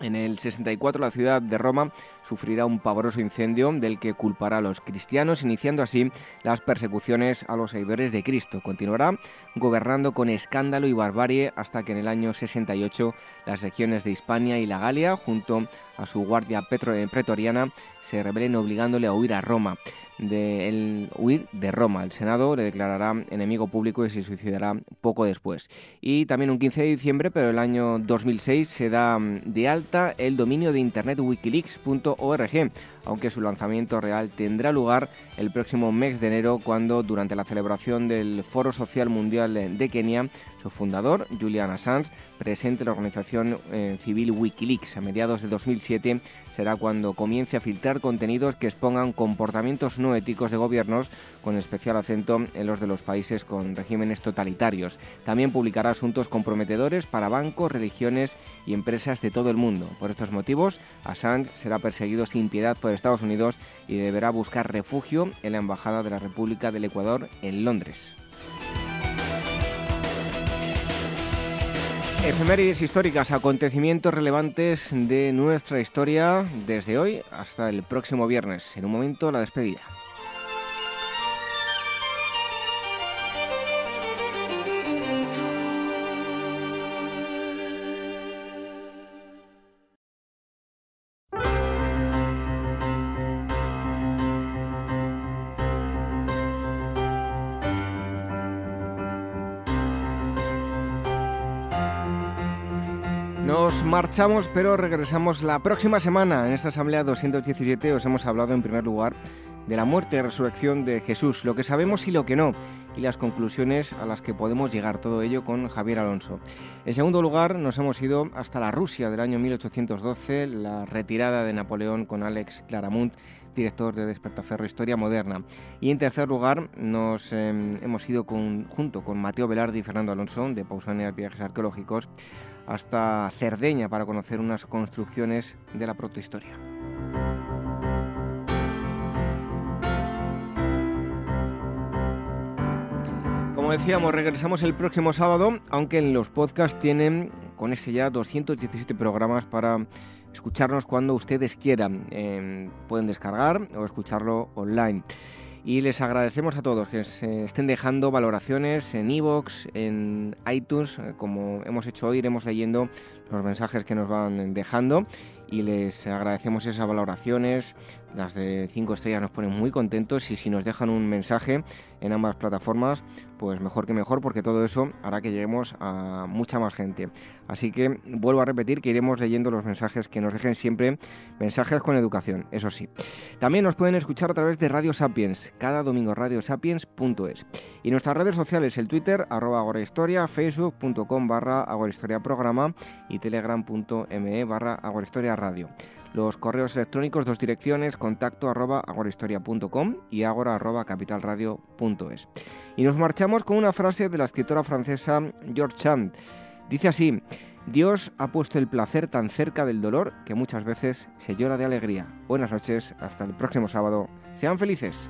En el 64 la ciudad de Roma sufrirá un pavoroso incendio del que culpará a los cristianos, iniciando así las persecuciones a los seguidores de Cristo. Continuará gobernando con escándalo y barbarie hasta que en el año 68 las regiones de Hispania y la Galia, junto a su guardia pretoriana, se rebelen obligándole a huir a Roma de el huir de Roma. El Senado le declarará enemigo público y se suicidará poco después. Y también un 15 de diciembre, pero el año 2006, se da mm, de alta el dominio de internet wikileaks.org, aunque su lanzamiento real tendrá lugar el próximo mes de enero, cuando durante la celebración del Foro Social Mundial de Kenia, su fundador, Julian Assange, presente la organización eh, civil Wikileaks. A mediados de 2007 será cuando comience a filtrar contenidos que expongan comportamientos no éticos de gobiernos, con especial acento en los de los países con regímenes totalitarios. También publicará asuntos comprometedores para bancos, religiones y empresas de todo el mundo. Por estos motivos, Assange será perseguido sin piedad por Estados Unidos y deberá buscar refugio en la Embajada de la República del Ecuador en Londres. Efemérides históricas, acontecimientos relevantes de nuestra historia desde hoy hasta el próximo viernes. En un momento, la despedida. Marchamos, pero regresamos la próxima semana. En esta Asamblea 217 os hemos hablado en primer lugar de la muerte y resurrección de Jesús, lo que sabemos y lo que no, y las conclusiones a las que podemos llegar, todo ello con Javier Alonso. En segundo lugar, nos hemos ido hasta la Rusia del año 1812, la retirada de Napoleón con Alex Claramunt, director de Despertaferro Historia Moderna. Y en tercer lugar, nos em, hemos ido junto con Mateo Velardi y Fernando Alonso, de Pausanias Viajes Arqueológicos, hasta Cerdeña para conocer unas construcciones de la protohistoria. Como decíamos, regresamos el próximo sábado, aunque en los podcasts tienen con este ya 217 programas para escucharnos cuando ustedes quieran. Em, pueden descargar o escucharlo online. Y les agradecemos a todos que se estén dejando valoraciones en iVoox, en iTunes. Eh, como hemos hecho hoy, iremos leyendo los mensajes que nos van dejando y les agradecemos esas valoraciones. Las de 5 estrellas nos ponen muy contentos y si nos dejan un mensaje en ambas plataformas, pues mejor que mejor porque todo eso hará que lleguemos a mucha más gente. Así que vuelvo a repetir que iremos leyendo los mensajes que nos dejen siempre, mensajes con educación, eso sí. También nos pueden escuchar a través de Radio Sapiens, cada domingo radiosapiens.es. Y nuestras redes sociales, el Twitter, arroba agorahistoria, facebook.com barra agorahistoria programa y telegram.me barra agorahistoria radio. Los correos electrónicos, dos direcciones, contacto arroba agorahistoria.com y agora arroba capitalradio.es. Y nos marchamos con una frase de la escritora francesa George Chand. Dice así, Dios ha puesto el placer tan cerca del dolor que muchas veces se llora de alegría. Buenas noches, hasta el próximo sábado. Sean felices.